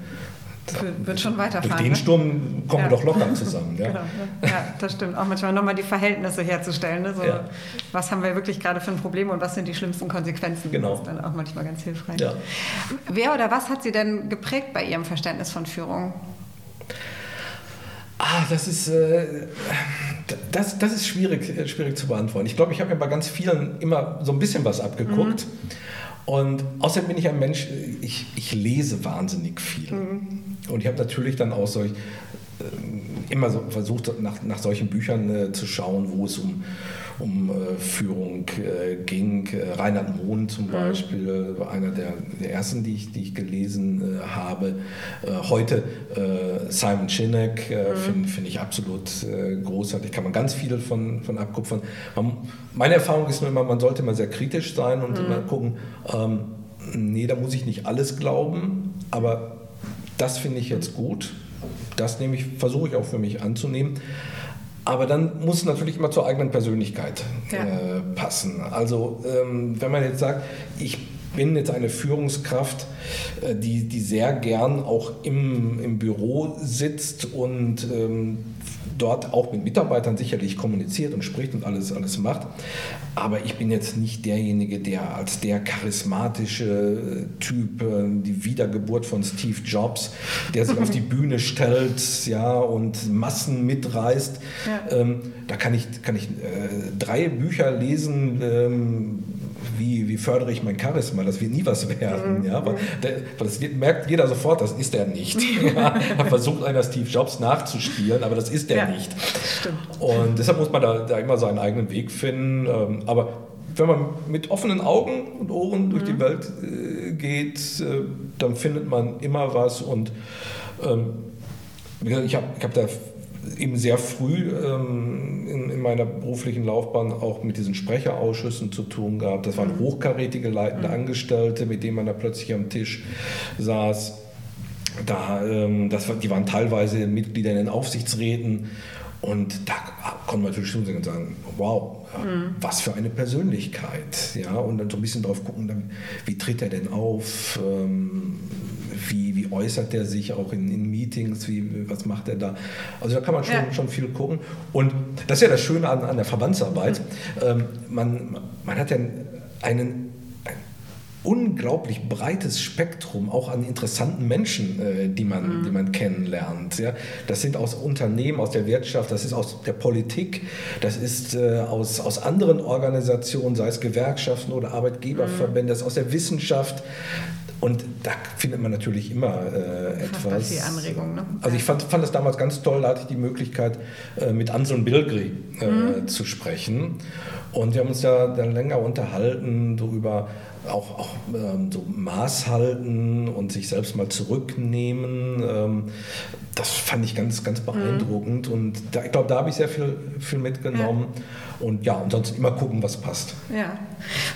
[SPEAKER 2] wird schon weiterfahren.
[SPEAKER 1] Durch den ne? Sturm kommen ja. wir doch locker zusammen. Ja?
[SPEAKER 2] Genau, ja, das stimmt. Auch manchmal nochmal die Verhältnisse herzustellen. Ne? So, ja. Was haben wir wirklich gerade für ein Problem und was sind die schlimmsten Konsequenzen?
[SPEAKER 1] Genau.
[SPEAKER 2] Das ist dann auch manchmal ganz hilfreich. Ja. Wer oder was hat Sie denn geprägt bei Ihrem Verständnis von Führung?
[SPEAKER 1] Ah, das ist, äh, das, das ist schwierig, äh, schwierig zu beantworten. Ich glaube, ich habe mir bei ganz vielen immer so ein bisschen was abgeguckt. Mhm. Und außerdem bin ich ein Mensch, ich, ich lese wahnsinnig viel. Mhm. Und ich habe natürlich dann auch solch, äh, immer so versucht, nach, nach solchen Büchern äh, zu schauen, wo es um, um äh, Führung äh, ging. Äh, Reinhard Mohn zum mhm. Beispiel war einer der, der ersten, die ich, die ich gelesen äh, habe. heute Simon Sinek mhm. finde find ich absolut großartig. Kann man ganz viel von, von abkupfern. Man, meine Erfahrung ist nur immer, man sollte immer sehr kritisch sein und mhm. immer gucken, ähm, nee, da muss ich nicht alles glauben, aber das finde ich jetzt gut. Das nehme ich, versuche ich auch für mich anzunehmen. Aber dann muss es natürlich immer zur eigenen Persönlichkeit ja. äh, passen. Also ähm, wenn man jetzt sagt, ich bin jetzt eine Führungskraft, äh, die, die sehr gern auch im, im Büro sitzt und ähm, dort auch mit Mitarbeitern sicherlich kommuniziert und spricht und alles, alles macht. Aber ich bin jetzt nicht derjenige, der als der charismatische äh, Typ, äh, die Wiedergeburt von Steve Jobs, der sich auf die <laughs> Bühne stellt ja, und Massen mitreißt. Ja. Ähm, da kann ich, kann ich äh, drei Bücher lesen, ähm, wie, wie fördere ich mein Charisma, das wird nie was werden. Mhm. Ja? Der, das merkt jeder sofort, das ist er nicht. <laughs> ja? Er versucht einer Steve Jobs nachzuspielen, aber das ist er ja, nicht. Stimmt. Und deshalb muss man da, da immer seinen eigenen Weg finden. Ähm, aber wenn man mit offenen Augen und Ohren mhm. durch die. Welt äh, geht, äh, dann findet man immer was. Und ähm, ich habe ich hab da eben sehr früh ähm, in, in, meiner beruflichen Laufbahn auch mit diesen Sprecherausschüssen zu tun gehabt. Das waren mhm. hochkarätige leitende mhm. Angestellte, mit denen man da plötzlich am Tisch saß. Da, ähm, das, die waren teilweise Mitglieder in den Aufsichtsräten und da konnte man natürlich schon sagen, wow, mhm. was für eine Persönlichkeit. Ja? Und dann so ein bisschen drauf gucken, wie tritt er denn auf, ähm, wie, wie äußert er sich auch in, in, Meetings, wie, was macht er da. Also da kann man schon, ja. schon viel gucken. Und das ist ja das Schöne an, an der Verbandsarbeit. Mhm. Ähm, man, man hat ja einen unglaublich breites Spektrum auch an interessanten Menschen, äh, die, man, mhm. die man kennenlernt. Ja? Das sind aus Unternehmen, aus der Wirtschaft, das ist aus der Politik, das ist äh, aus, aus anderen Organisationen, sei es Gewerkschaften oder Arbeitgeberverbände, mhm. das ist aus der Wissenschaft. Und da findet man natürlich immer äh, etwas.
[SPEAKER 2] Die Anregung, ne?
[SPEAKER 1] Also ich fand, fand das damals ganz toll, da hatte ich die Möglichkeit, äh, mit Anselm Bilgri äh, mhm. zu sprechen. Und wir haben uns ja dann länger unterhalten darüber, auch, auch ähm, so Maß halten und sich selbst mal zurücknehmen. Ähm, das fand ich ganz, ganz beeindruckend. Mhm. Und da, ich glaube, da habe ich sehr viel, viel mitgenommen. Ja. Und ja, und sonst immer gucken, was passt.
[SPEAKER 2] Ja.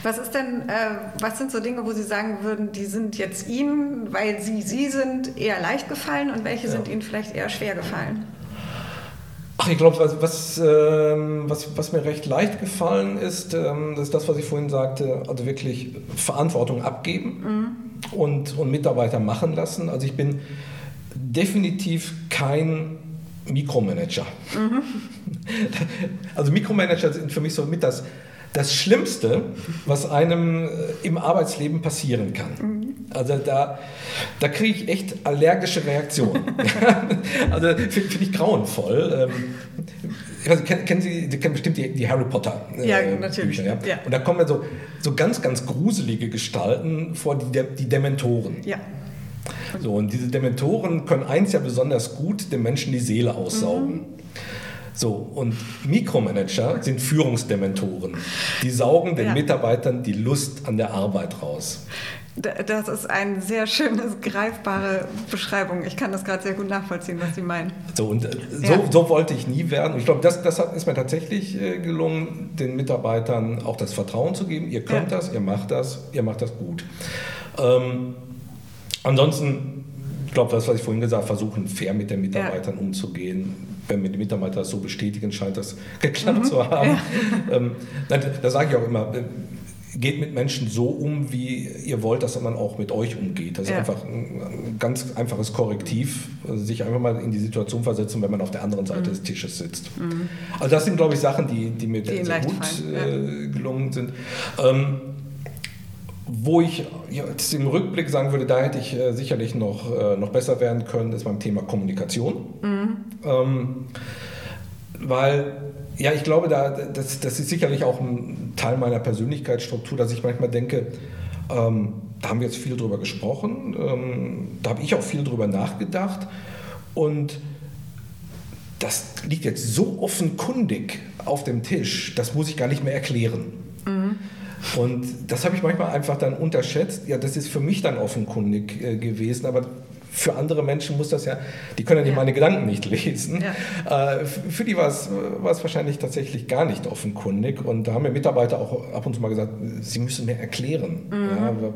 [SPEAKER 2] Was ist denn, äh, was sind so Dinge, wo Sie sagen würden, die sind jetzt Ihnen, weil Sie Sie sind, eher leicht gefallen und welche ja. sind Ihnen vielleicht eher schwer gefallen?
[SPEAKER 1] Ach, ich glaube, was, was, ähm, was, was, mir recht leicht gefallen ist, ähm, das ist das, was ich vorhin sagte, also wirklich Verantwortung abgeben mhm. und, und Mitarbeiter machen lassen. Also ich bin definitiv kein Mikromanager. Mhm. <laughs> Also Mikromanager sind für mich so mit das, das Schlimmste, was einem äh, im Arbeitsleben passieren kann. Mhm. Also da, da kriege ich echt allergische Reaktionen. <laughs> also finde find ich grauenvoll. Also, kennen, Sie, Sie kennen bestimmt die, die Harry Potter
[SPEAKER 2] äh, ja, natürlich. Bücher,
[SPEAKER 1] ja? ja? Und da kommen ja so, so ganz, ganz gruselige Gestalten vor, die, die Dementoren.
[SPEAKER 2] Ja.
[SPEAKER 1] So, und diese Dementoren können eins ja besonders gut, den Menschen die Seele aussaugen. Mhm. So, und Mikromanager sind Führungsdementoren. Die saugen den ja. Mitarbeitern die Lust an der Arbeit raus.
[SPEAKER 2] Das ist eine sehr schöne, greifbare Beschreibung. Ich kann das gerade sehr gut nachvollziehen, was Sie meinen.
[SPEAKER 1] So, und äh, so, ja. so wollte ich nie werden. Ich glaube, das, das ist mir tatsächlich äh, gelungen, den Mitarbeitern auch das Vertrauen zu geben. Ihr könnt ja. das, ihr macht das, ihr macht das gut. Ähm, ansonsten, ich glaube, das, was ich vorhin gesagt habe, versuchen fair mit den Mitarbeitern ja. umzugehen. Wenn mir die Mitarbeiter das so bestätigen, scheint das <laughs> geklappt mhm. zu haben. <laughs> Ähm, da sage ich auch immer, äh, geht mit Menschen so um, wie ihr wollt, dass man auch mit euch umgeht. Das ist ja. einfach ein ganz einfaches Korrektiv, sich einfach mal in die Situation versetzen, wenn man auf der anderen Seite mhm. des Tisches sitzt. Mhm. Also das sind, glaube ich, Sachen, die, die mir die sehr gut äh, gelungen sind. Ähm, wo ich jetzt im Rückblick sagen würde, da hätte ich äh, sicherlich noch, äh, noch besser werden können, ist beim Thema Kommunikation. Mhm. Ähm, weil ja, ich glaube, da, das, das ist sicherlich auch ein Teil meiner Persönlichkeitsstruktur, dass ich manchmal denke, ähm, da haben wir jetzt viel drüber gesprochen, ähm, da habe ich auch viel drüber nachgedacht und das liegt jetzt so offenkundig auf dem Tisch, das muss ich gar nicht mehr erklären. Mhm. Und das habe ich manchmal einfach dann unterschätzt. Ja, das ist für mich dann offenkundig äh, gewesen, aber für andere Menschen muss das ja, die können ja, ja. meine Gedanken nicht lesen. Ja. Äh, für die war es, wahrscheinlich tatsächlich gar nicht offenkundig. Und da haben mir Mitarbeiter auch ab und zu mal gesagt, sie müssen mir erklären, mhm.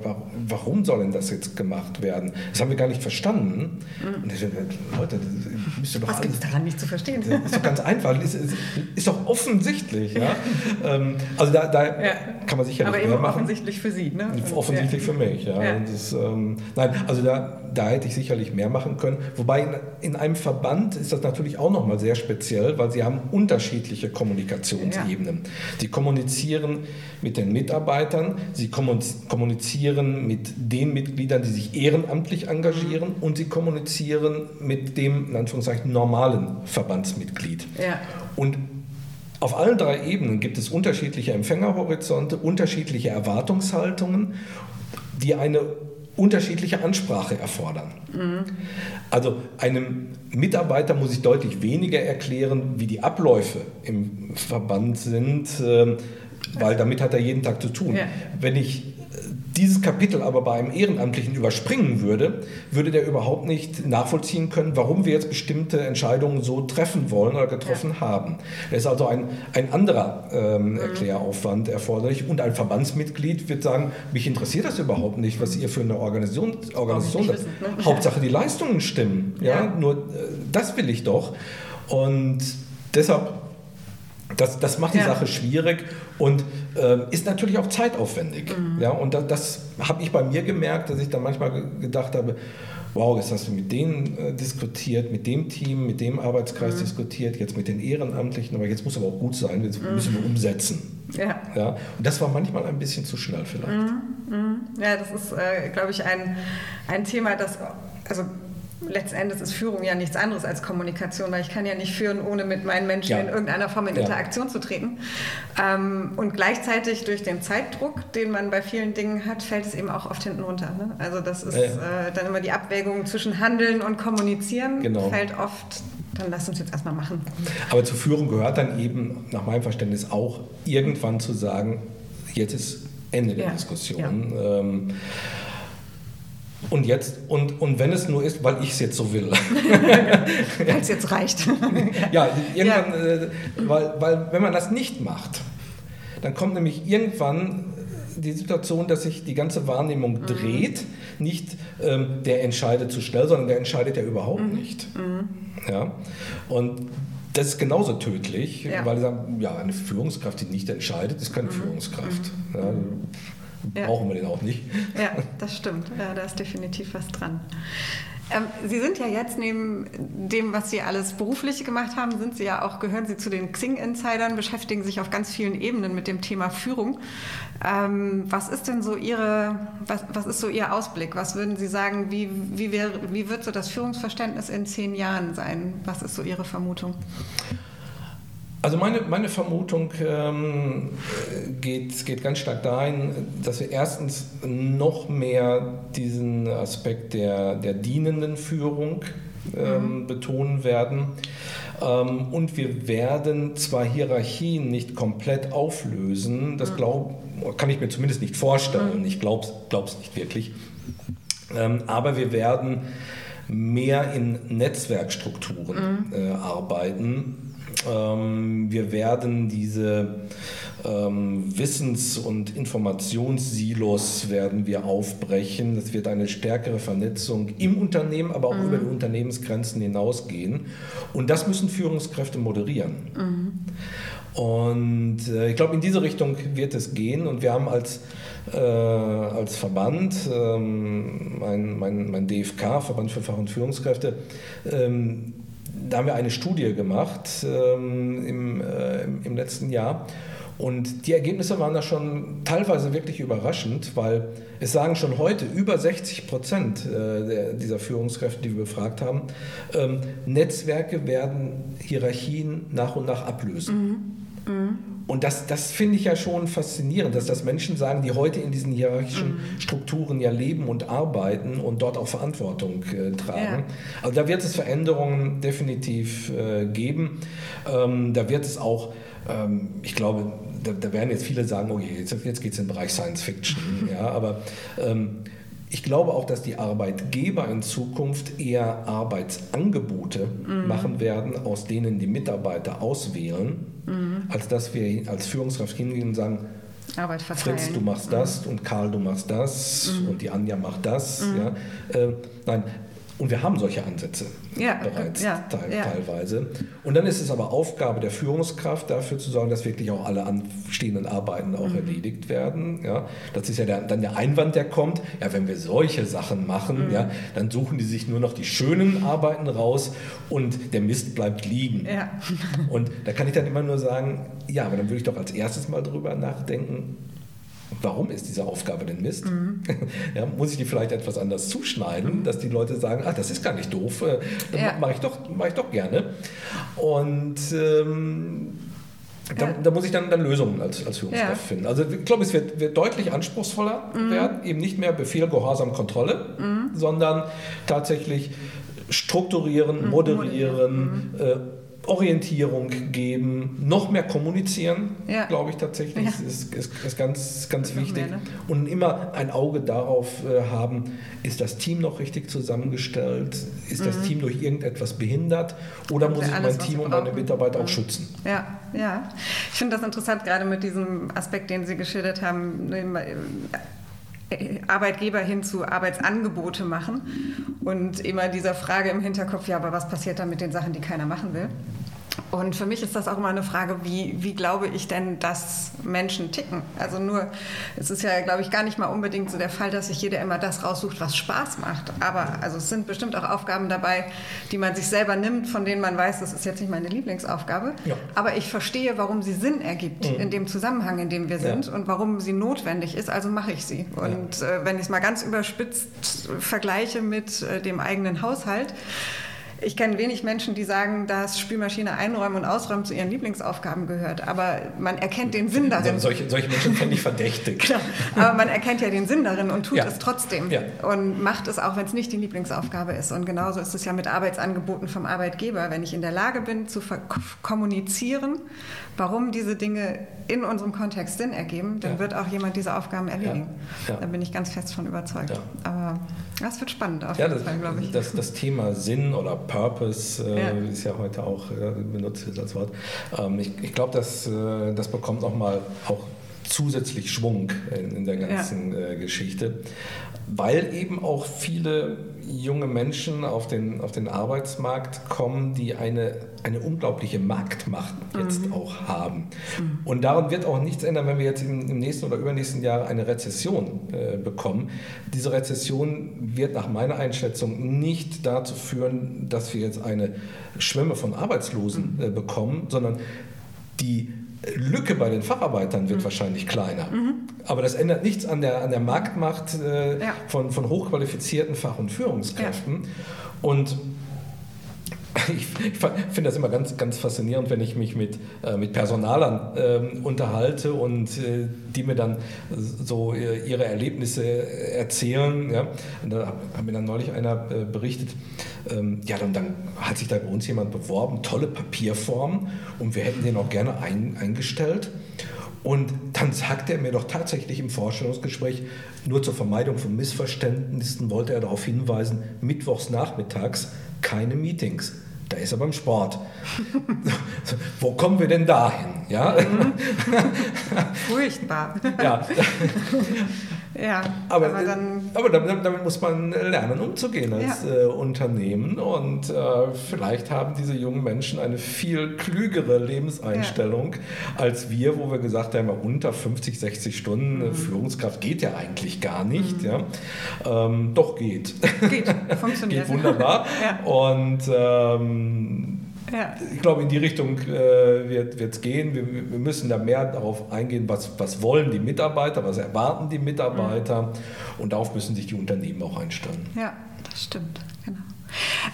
[SPEAKER 1] ja, warum soll denn das jetzt gemacht werden? Das haben wir gar nicht verstanden. Mhm. Und ich Leute,
[SPEAKER 2] müsst ihr doch Was gibt es daran nicht zu verstehen?
[SPEAKER 1] Das ist doch ganz einfach, ist, ist, ist doch offensichtlich. Ja? <laughs> ähm, also da, da kann man sicherlich
[SPEAKER 2] Aber eben offensichtlich für Sie, ne?
[SPEAKER 1] Offensichtlich für mich, ja. Das, ähm, nein, also da, da hätte ich sicherlich mehr machen können. Wobei in, in einem Verband ist das natürlich auch nochmal sehr speziell, weil sie haben unterschiedliche Kommunikationsebenen. Ja. Sie kommunizieren mit den Mitarbeitern, sie kommunizieren mit den Mitgliedern, die sich ehrenamtlich engagieren mhm. und sie kommunizieren mit dem, in Anführungszeichen, normalen Verbandsmitglied. Ja. Und auf allen drei Ebenen gibt es unterschiedliche Empfängerhorizonte, unterschiedliche Erwartungshaltungen, die eine unterschiedliche Ansprache erfordern. Mhm. Also einem Mitarbeiter muss ich deutlich weniger erklären, wie die Abläufe im Verband sind, ähm, weil damit hat er jeden Tag zu tun. Ja. Wenn ich dieses Kapitel aber bei einem Ehrenamtlichen überspringen würde, würde der überhaupt nicht nachvollziehen können, warum wir jetzt bestimmte Entscheidungen so treffen wollen oder getroffen ja. haben. Da ist also ein, ein anderer ähm, mhm. Erkläraufwand erforderlich und ein Verbandsmitglied wird sagen, mich interessiert das überhaupt nicht, was ihr für eine Organisation, Organisation habt. Ne? Hauptsache die Leistungen stimmen. Ja, ja. nur äh, das will ich doch. Und deshalb das, das macht die ja. Sache schwierig und äh, ist natürlich auch zeitaufwendig. Mhm. Ja, und das, das habe ich bei mir gemerkt, dass ich dann manchmal gedacht habe, wow, jetzt hast du mit denen äh, diskutiert, mit dem Team, mit dem Arbeitskreis mhm. diskutiert, jetzt mit den Ehrenamtlichen, aber jetzt muss aber auch gut sein, jetzt mhm. müssen wir umsetzen. Ja. ja. Und das war manchmal ein bisschen zu schnell vielleicht. Mhm.
[SPEAKER 2] mhm. Ja, das ist, äh, glaube ich, ein, ein Thema, das, also letztendlich ist Führung ja nichts anderes als Kommunikation, weil ich kann ja nicht führen, ohne mit meinen Menschen ja. in irgendeiner Form in Interaktion ja. zu treten. Ähm, und gleichzeitig durch den Zeitdruck, den man bei vielen Dingen hat, fällt es eben auch oft hinten runter. Ne? Also das ist ja. äh, dann immer die Abwägung zwischen Handeln und Kommunizieren, genau. fällt oft dann lass uns jetzt erstmal machen.
[SPEAKER 1] Aber zur Führung gehört dann eben, nach meinem Verständnis, auch irgendwann zu sagen, jetzt ist Ende der Diskussion. Ähm, und jetzt, und, und wenn es nur ist, weil ich es jetzt so will. <laughs>
[SPEAKER 2] weil es jetzt reicht. <laughs>
[SPEAKER 1] ja, irgendwann, ja. Äh, weil, weil wenn man das nicht macht, dann kommt nämlich irgendwann die Situation, dass sich die ganze Wahrnehmung mhm. dreht. Nicht ähm, der entscheidet zu schnell, sondern der entscheidet ja überhaupt mhm. nicht. Mhm. Ja? Und das ist genauso tödlich, ja. weil sie sagen, ja, eine Führungskraft, die nicht entscheidet, ist keine mhm. Führungskraft. Mhm. Ja, ja. brauchen wir den auch nicht.
[SPEAKER 2] Ja, das stimmt. Ja, da ist definitiv was dran. Ähm, Sie sind ja jetzt neben dem, was Sie alles beruflich gemacht haben, sind Sie ja auch, gehören Sie zu den Xing-Insidern, beschäftigen sich auf ganz vielen Ebenen mit dem Thema Führung. Ähm, was ist denn so Ihre, was, was ist so Ihr Ausblick? Was würden Sie sagen, wie, wie, wär, wie wird so das Führungsverständnis in zehn Jahren sein? Was ist so Ihre Vermutung?
[SPEAKER 1] Also meine, meine Vermutung ähm, geht, geht ganz stark dahin, dass wir erstens noch mehr diesen Aspekt der, der dienenden Führung ähm, mhm. betonen werden. Ähm, und wir werden zwar Hierarchien nicht komplett auflösen, das mhm. glaub, kann ich mir zumindest nicht vorstellen. Mhm. Ich glaube es nicht wirklich. Ähm, aber wir werden mehr in Netzwerkstrukturen mhm. äh, arbeiten. Ähm, wir werden diese ähm, Wissens- und Informationssilos werden wir aufbrechen. Es wird eine stärkere Vernetzung im Unternehmen, aber auch mhm. über die Unternehmensgrenzen hinausgehen. Und das müssen Führungskräfte moderieren. Mhm. Und äh, ich glaube, in diese Richtung wird es gehen. Und wir haben als, äh, als Verband, ähm, mein, mein, mein DFK, Verband für Fach- und Führungskräfte, ähm, da haben wir eine Studie gemacht ähm, im, äh, im, letzten Jahr. Und die Ergebnisse waren da schon teilweise wirklich überraschend, weil es sagen schon heute über 60 Prozent äh, dieser Führungskräfte, die wir befragt haben, ähm, Netzwerke werden Hierarchien nach und nach ablösen. Mhm. Mhm. Und das, das finde ich ja schon faszinierend, dass das Menschen sagen, die heute in diesen hierarchischen mhm. Strukturen ja leben und arbeiten und dort auch Verantwortung äh, tragen. Ja. Also da wird es Veränderungen definitiv äh, geben. Ähm, da wird es auch ähm, ich glaube, da, da, werden jetzt viele sagen, okay, jetzt, jetzt geht es in den Bereich Science Fiction. <laughs> ja, aber ähm, ich glaube auch, dass die Arbeitgeber in Zukunft eher Arbeitsangebote mhm. machen werden, aus denen die Mitarbeiter auswählen, mhm. als dass wir als Führungskraft hingehen und sagen, Fritz, du machst das mhm. und Karl, du machst das mhm. und die Anja macht das. Mhm. Ja. Äh, nein, und wir haben solche Ansätze ja, bereits ja, teil, ja. teilweise. Und dann ist es aber Aufgabe der Führungskraft, dafür zu sorgen, dass wirklich auch alle anstehenden Arbeiten auch mhm. erledigt werden. Ja, das ist ja der, dann der Einwand, der kommt. Ja, wenn wir solche Sachen machen, mhm. ja, dann suchen die sich nur noch die schönen Arbeiten raus und der Mist bleibt liegen. Und da kann ich dann immer nur sagen, ja, aber dann würde ich doch als erstes mal drüber nachdenken, warum ist diese Aufgabe denn Mist? Mhm. <laughs> Ja, muss ich die vielleicht etwas anders zuschneiden, mhm. dass die Leute sagen, ach, das ist gar nicht doof, äh, ja. mache ich, doch, mach ich doch gerne. Und ähm, da, ja. da, muss ich dann, dann Lösungen als, als Führungskraft ja. finden. Also ich glaube, es wird, wird deutlich anspruchsvoller mhm. werden, eben nicht mehr Befehl, Gehorsam, Kontrolle, mhm. sondern tatsächlich strukturieren, mhm. moderieren, mhm. äh, Orientierung geben, noch mehr kommunizieren, ja. glaube ich tatsächlich, ja. ist, ist, ist, ganz, ganz wichtig. Mehr, ne? Und immer ein Auge darauf äh, haben, ist das Team noch richtig zusammengestellt, ist mhm. das Team durch irgendetwas behindert oder muss ich mein Team und meine Mitarbeiter mhm. auch schützen?
[SPEAKER 2] Ja, ja. Ich finde das interessant, gerade mit diesem Aspekt, den Sie geschildert haben Arbeitgeber hin zu Arbeitsangebote machen und immer dieser Frage im Hinterkopf, ja, aber was passiert dann mit den Sachen, die keiner machen will? Und für mich ist das auch immer eine Frage, wie, wie glaube ich denn, dass Menschen ticken? Also nur, es ist ja, glaube ich, gar nicht mal unbedingt so der Fall, dass sich jeder immer das raussucht, was Spaß macht. Aber also es sind bestimmt auch Aufgaben dabei, die man sich selber nimmt, von denen man weiß, das ist jetzt nicht meine Lieblingsaufgabe. Ja. Aber ich verstehe, warum sie Sinn ergibt mhm. in dem Zusammenhang, in dem wir sind ja. und warum sie notwendig ist, also mache ich sie. Und ja. äh, wenn ich es mal ganz überspitzt vergleiche mit äh, dem eigenen Haushalt, ich kenne wenig Menschen, die sagen, dass Spülmaschine einräumen und ausräumen zu ihren Lieblingsaufgaben gehört. Aber man erkennt den Sinn darin.
[SPEAKER 1] Solche, solche Menschen fände ich verdächtig. <laughs>
[SPEAKER 2] Genau. Aber man erkennt ja den Sinn darin und tut ja. es trotzdem. Ja. Und macht es auch, wenn es nicht die Lieblingsaufgabe ist. Und genauso ist es ja mit Arbeitsangeboten vom Arbeitgeber. Wenn ich in der Lage bin, zu kommunizieren, warum diese Dinge in unserem Kontext Sinn ergeben, dann ja. wird auch jemand diese Aufgaben erledigen. Da bin ich ganz fest von überzeugt. Aber das wird spannend auf jeden Fall, glaube ich.
[SPEAKER 1] Das, das Thema Sinn oder Purpose äh, ja. ist ja heute auch äh, benutzt als Wort. Ähm, ich ich glaube, das, äh, das bekommt nochmal auch zusätzlich Schwung in, in der ganzen ja. Äh, Geschichte, weil eben auch viele junge Menschen auf den, auf den Arbeitsmarkt kommen, die eine, eine unglaubliche Marktmacht jetzt mhm. auch haben. Mhm. Und daran wird auch nichts ändern, wenn wir jetzt im, im nächsten oder übernächsten Jahr eine Rezession äh, bekommen. Diese Rezession wird nach meiner Einschätzung nicht dazu führen, dass wir jetzt eine Schwemme von Arbeitslosen mhm. äh, bekommen, sondern die Lücke bei den Facharbeitern wird mhm. wahrscheinlich kleiner. Mhm. Aber das ändert nichts an der, an der Marktmacht äh, ja. von, von hochqualifizierten Fach- und Führungskräften. Ja. Und ich, ich finde das immer ganz, ganz faszinierend, wenn ich mich mit, äh, mit Personalern äh, unterhalte und äh, die mir dann so äh, ihre Erlebnisse erzählen. Ja? Da hat mir dann neulich einer äh, berichtet, ähm, ja, dann, dann, hat sich da bei uns jemand beworben, tolle Papierform und wir hätten den auch gerne ein, eingestellt. Und dann sagt er mir doch tatsächlich im Vorstellungsgespräch, nur zur Vermeidung von Missverständnissen wollte er darauf hinweisen, mittwochs nachmittags keine Meetings. Da ist er beim Sport. <laughs> Wo kommen wir denn dahin? Ja? <laughs>
[SPEAKER 2] Furchtbar.
[SPEAKER 1] Ja. <laughs>
[SPEAKER 2] Ja,
[SPEAKER 1] aber, aber, dann, aber damit, damit, muss man lernen, umzugehen als ja. äh, Unternehmen. Und äh, vielleicht haben diese jungen Menschen eine viel klügere Lebenseinstellung ja. als wir, wo wir gesagt haben, unter 50, 60 Stunden mhm. Führungskraft geht ja eigentlich gar nicht. Mhm. Ja? Ähm, doch geht.
[SPEAKER 2] Geht, funktioniert. <laughs>
[SPEAKER 1] geht wunderbar. ja. Und ähm, ja. Ich glaube, in die Richtung äh, wird es gehen. Wir, wir, müssen da mehr darauf eingehen, was, was wollen die Mitarbeiter, was erwarten die Mitarbeiter. Mhm. Und darauf müssen sich die Unternehmen auch einstellen.
[SPEAKER 2] Ja, das stimmt. Genau.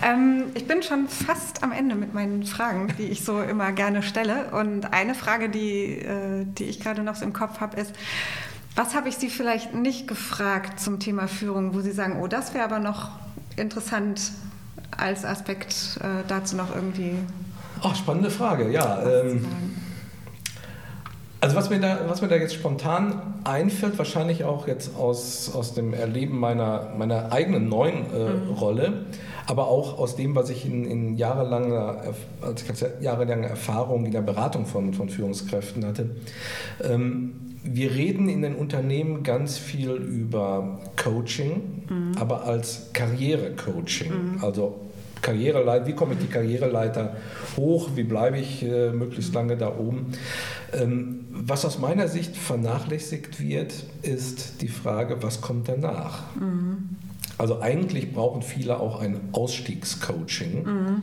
[SPEAKER 2] Ähm, ich bin schon fast am Ende mit meinen Fragen, die ich so immer gerne stelle. Und eine Frage, die, äh, die ich gerade noch so im Kopf habe, ist, was habe ich Sie vielleicht nicht gefragt zum Thema Führung, wo Sie sagen, oh, das wäre aber noch interessant als Aspekt äh, dazu noch irgendwie?
[SPEAKER 1] Ach, spannende Frage, ja. Ähm, also was mir, da, was mir da jetzt spontan einfällt, wahrscheinlich auch jetzt aus, aus dem Erleben meiner, meiner eigenen neuen äh, mhm. Rolle, aber auch aus dem, was ich in, in jahrelanger, als jahrelange Erfahrung in der Beratung von, von Führungskräften hatte. Ähm, wir reden in den Unternehmen ganz viel über Coaching, mhm. aber als Karrierecoaching. Mhm. Also Karriereleiter, wie komme ich die Karriereleiter hoch, wie bleibe ich äh, möglichst lange da oben. Ähm, was aus meiner Sicht vernachlässigt wird, ist die Frage, was kommt danach? Mhm. Also eigentlich brauchen viele auch ein Ausstiegscoaching. Mhm.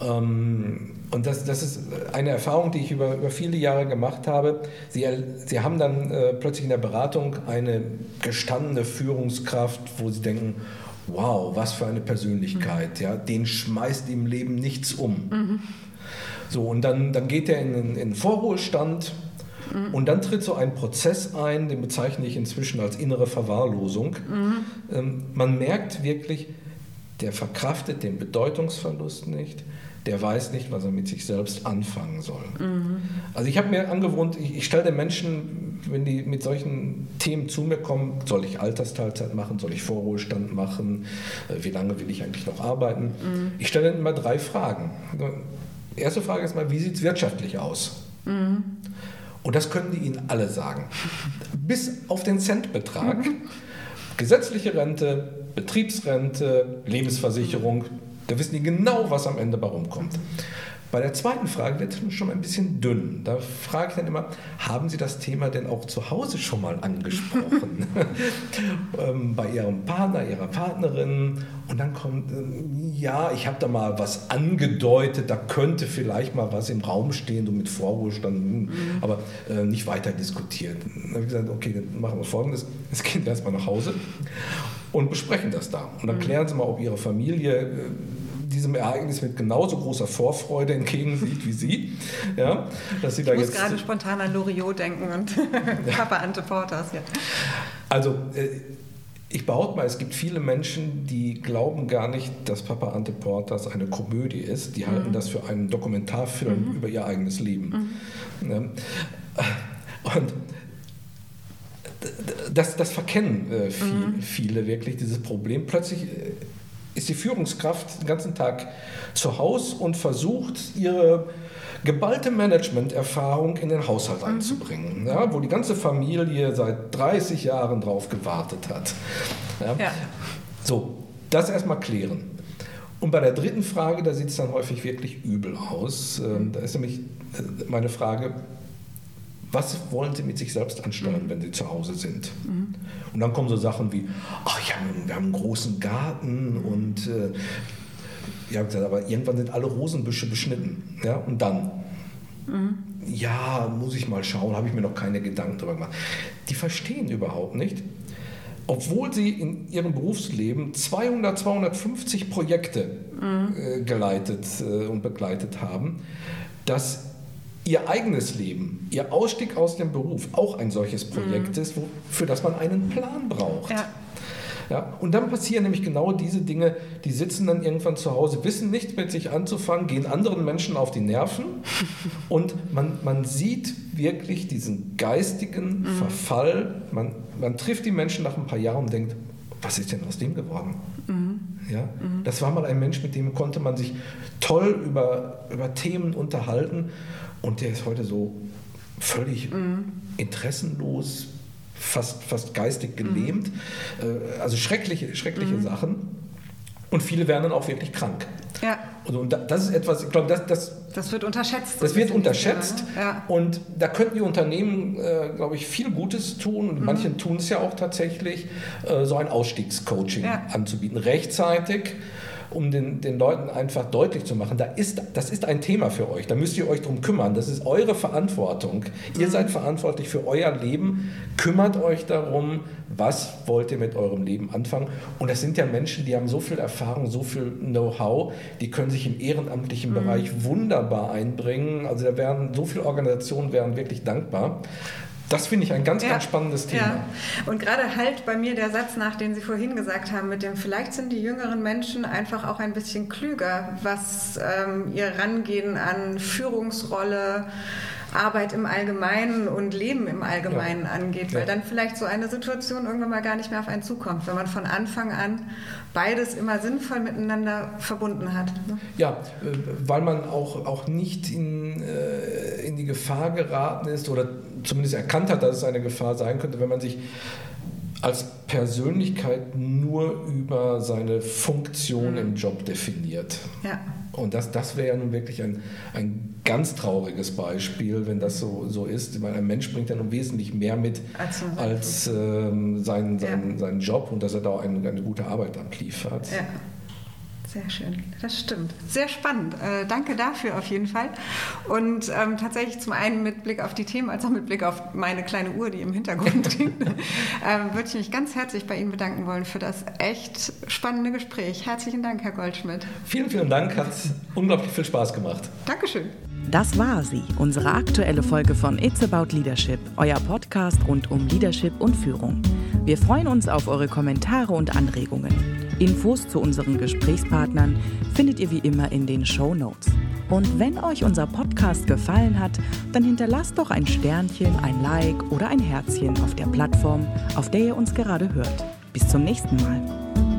[SPEAKER 1] Ähm, und das, das ist eine Erfahrung, die ich über, über viele Jahre gemacht habe. Sie, Sie haben dann äh, plötzlich in der Beratung eine gestandene Führungskraft, wo Sie denken, wow, was für eine Persönlichkeit, mhm. ja, den schmeißt im Leben nichts um. Mhm. So, und dann, dann geht er in, den Vorruhestand mhm. und dann tritt so ein Prozess ein, den bezeichne ich inzwischen als innere Verwahrlosung. Mhm. Ähm, man merkt wirklich, der verkraftet den Bedeutungsverlust nicht, der weiß nicht, was er mit sich selbst anfangen soll. Mhm. Also ich habe mir angewohnt, ich, ich stelle den Menschen, wenn die mit solchen Themen zu mir kommen, soll ich Altersteilzeit machen, soll ich Vorruhestand machen, äh, wie lange will ich eigentlich noch arbeiten? Mhm. Ich stelle ihnen immer drei Fragen. Die erste Frage ist mal, wie sieht es wirtschaftlich aus? Mhm. Und das können die Ihnen alle sagen. <laughs> Bis auf den Centbetrag. Mhm. Gesetzliche Rente, Betriebsrente, Lebensversicherung, da wissen die genau, was am Ende bei rumkommt. Bei der zweiten Frage wird es schon ein bisschen dünn. Da frage ich dann immer, haben Sie das Thema denn auch zu Hause schon mal angesprochen? <laughs> ähm, bei Ihrem Partner, Ihrer Partnerin? Und dann kommt, ähm, ja, ich habe da mal was angedeutet, da könnte vielleicht mal was im Raum stehen, so mit Vorruhestand, hm, mhm. aber äh, nicht weiter diskutiert. Dann habe ich gesagt, okay, dann machen wir folgendes, es geht erstmal nach Hause und besprechen das da. Und dann mhm. klären Sie mal, ob Ihre Familie äh, diesem Ereignis mit genauso großer Vorfreude entgegensieht wie Sie. Ja,
[SPEAKER 2] dass Sie da ich muss jetzt gerade spontan an Loriot denken und <laughs> <laughs> Papa Ante Portas. Ja.
[SPEAKER 1] Also äh, ich behaupte mal, es gibt viele Menschen, die glauben gar nicht, dass Papa Ante Portas eine Komödie ist. Die mhm. halten das für einen Dokumentarfilm mhm. über ihr eigenes Leben. Mhm. Ja. Und das, das verkennen äh, viel, mhm. viele wirklich, dieses Problem. Plötzlich äh, ist die Führungskraft den ganzen Tag zu Hause und versucht, ihre geballte Managementerfahrung in den Haushalt mhm. einzubringen, ja, wo die ganze Familie seit 30 Jahren drauf gewartet hat. Ja. Ja. So, das erstmal klären. Und bei der dritten Frage, da sieht es dann häufig wirklich übel aus. Ähm, da ist nämlich äh, meine Frage, was wollen Sie mit sich selbst anstellen, mhm. wenn Sie zu Hause sind? Mhm. Und dann kommen so Sachen wie, ach, ja, wir haben einen großen Garten und äh, ja, aber irgendwann sind alle Rosenbüsche beschnitten. Ja, und dann? Mhm. Ja, muss ich mal schauen, habe ich mir noch keine Gedanken darüber gemacht. Die verstehen überhaupt nicht, obwohl sie in ihrem Berufsleben 200, 250 Projekte äh, geleitet äh, und begleitet haben, dass ihr eigenes Leben, ihr Ausstieg aus dem Beruf auch ein solches Projekt mhm. ist, wo, für das man einen Plan braucht. Ja. Ja? Und dann passieren nämlich genau diese Dinge, die sitzen dann irgendwann zu Hause, wissen nichts mit sich anzufangen, gehen anderen Menschen auf die Nerven <laughs> und man, man sieht wirklich diesen geistigen mhm. Verfall. Man, man trifft die Menschen nach ein paar Jahren und denkt, was ist denn aus dem geworden? Mhm. Ja? Mhm. Das war mal ein Mensch, mit dem konnte man sich toll über, über Themen unterhalten und der ist heute so völlig mhm. interessenlos, fast, fast geistig gelähmt. Mhm. Also schreckliche, schreckliche mhm. Sachen. Und viele werden dann auch wirklich krank. Ja. Und das ist etwas, ich glaube, das, das,
[SPEAKER 2] das wird unterschätzt.
[SPEAKER 1] Das wird unterschätzt. Ne? ja. Und da könnten die Unternehmen, äh, glaube ich, viel Gutes tun. Und mhm. manche tun es ja auch tatsächlich, äh, so ein Ausstiegscoaching ja. anzubieten. Rechtzeitig um den, den Leuten einfach deutlich zu machen, da ist, das ist ein Thema für euch, da müsst ihr euch drum kümmern, das ist eure Verantwortung. Ihr mhm. seid verantwortlich für euer Leben, kümmert euch darum, was wollt ihr mit eurem Leben anfangen. Und das sind ja Menschen, die haben so viel Erfahrung, so viel Know-how, die können sich im ehrenamtlichen mhm. Bereich wunderbar einbringen. Also da werden so viele Organisationen wären wirklich dankbar. Das finde ich ein ganz, ja. ganz spannendes Thema. Ja.
[SPEAKER 2] Und gerade halt bei mir der Satz nach, den Sie vorhin gesagt haben, mit dem, vielleicht sind die jüngeren Menschen einfach auch ein bisschen klüger, was ähm, ihr Rangehen an Führungsrolle, Arbeit im Allgemeinen und Leben im Allgemeinen ja. angeht, weil ja. dann vielleicht so eine Situation irgendwann mal gar nicht mehr auf einen zukommt, wenn man von Anfang an beides immer sinnvoll miteinander verbunden hat.
[SPEAKER 1] Ne? Ja, äh, weil man auch, auch nicht in, äh, in die Gefahr geraten ist oder zumindest erkannt hat, dass es eine Gefahr sein könnte, wenn man sich als Persönlichkeit nur über seine Funktion mhm. im Job definiert. Ja. Und das, das wäre ja nun wirklich ein, ein ganz trauriges Beispiel, wenn das so, so ist. Weil ein Mensch bringt ja nun wesentlich mehr mit als, als ähm, seinen, seinen, ja. seinen Job und dass er da eine, eine gute Arbeit abliefert. Ja.
[SPEAKER 2] Sehr schön, das stimmt. Sehr spannend. Äh, danke dafür auf jeden Fall. Und ähm, tatsächlich zum einen mit Blick auf die Themen, als auch mit Blick auf meine kleine Uhr, die im Hintergrund <laughs> liegt, ähm, würde ich mich ganz herzlich bei Ihnen bedanken wollen für das echt spannende Gespräch. Herzlichen Dank, Herr Goldschmidt.
[SPEAKER 1] Vielen, vielen Dank. Hat unglaublich viel Spaß gemacht.
[SPEAKER 2] Dankeschön.
[SPEAKER 3] Das war sie, unsere aktuelle Folge von It's About Leadership, euer Podcast rund um Leadership und Führung. Wir freuen uns auf eure Kommentare und Anregungen. Infos zu unseren Gesprächspartnern findet ihr wie immer in den Show Notes. Und wenn euch unser Podcast gefallen hat, dann hinterlasst doch ein Sternchen, ein Like oder ein Herzchen auf der Plattform, auf der ihr uns gerade hört. Bis zum nächsten Mal.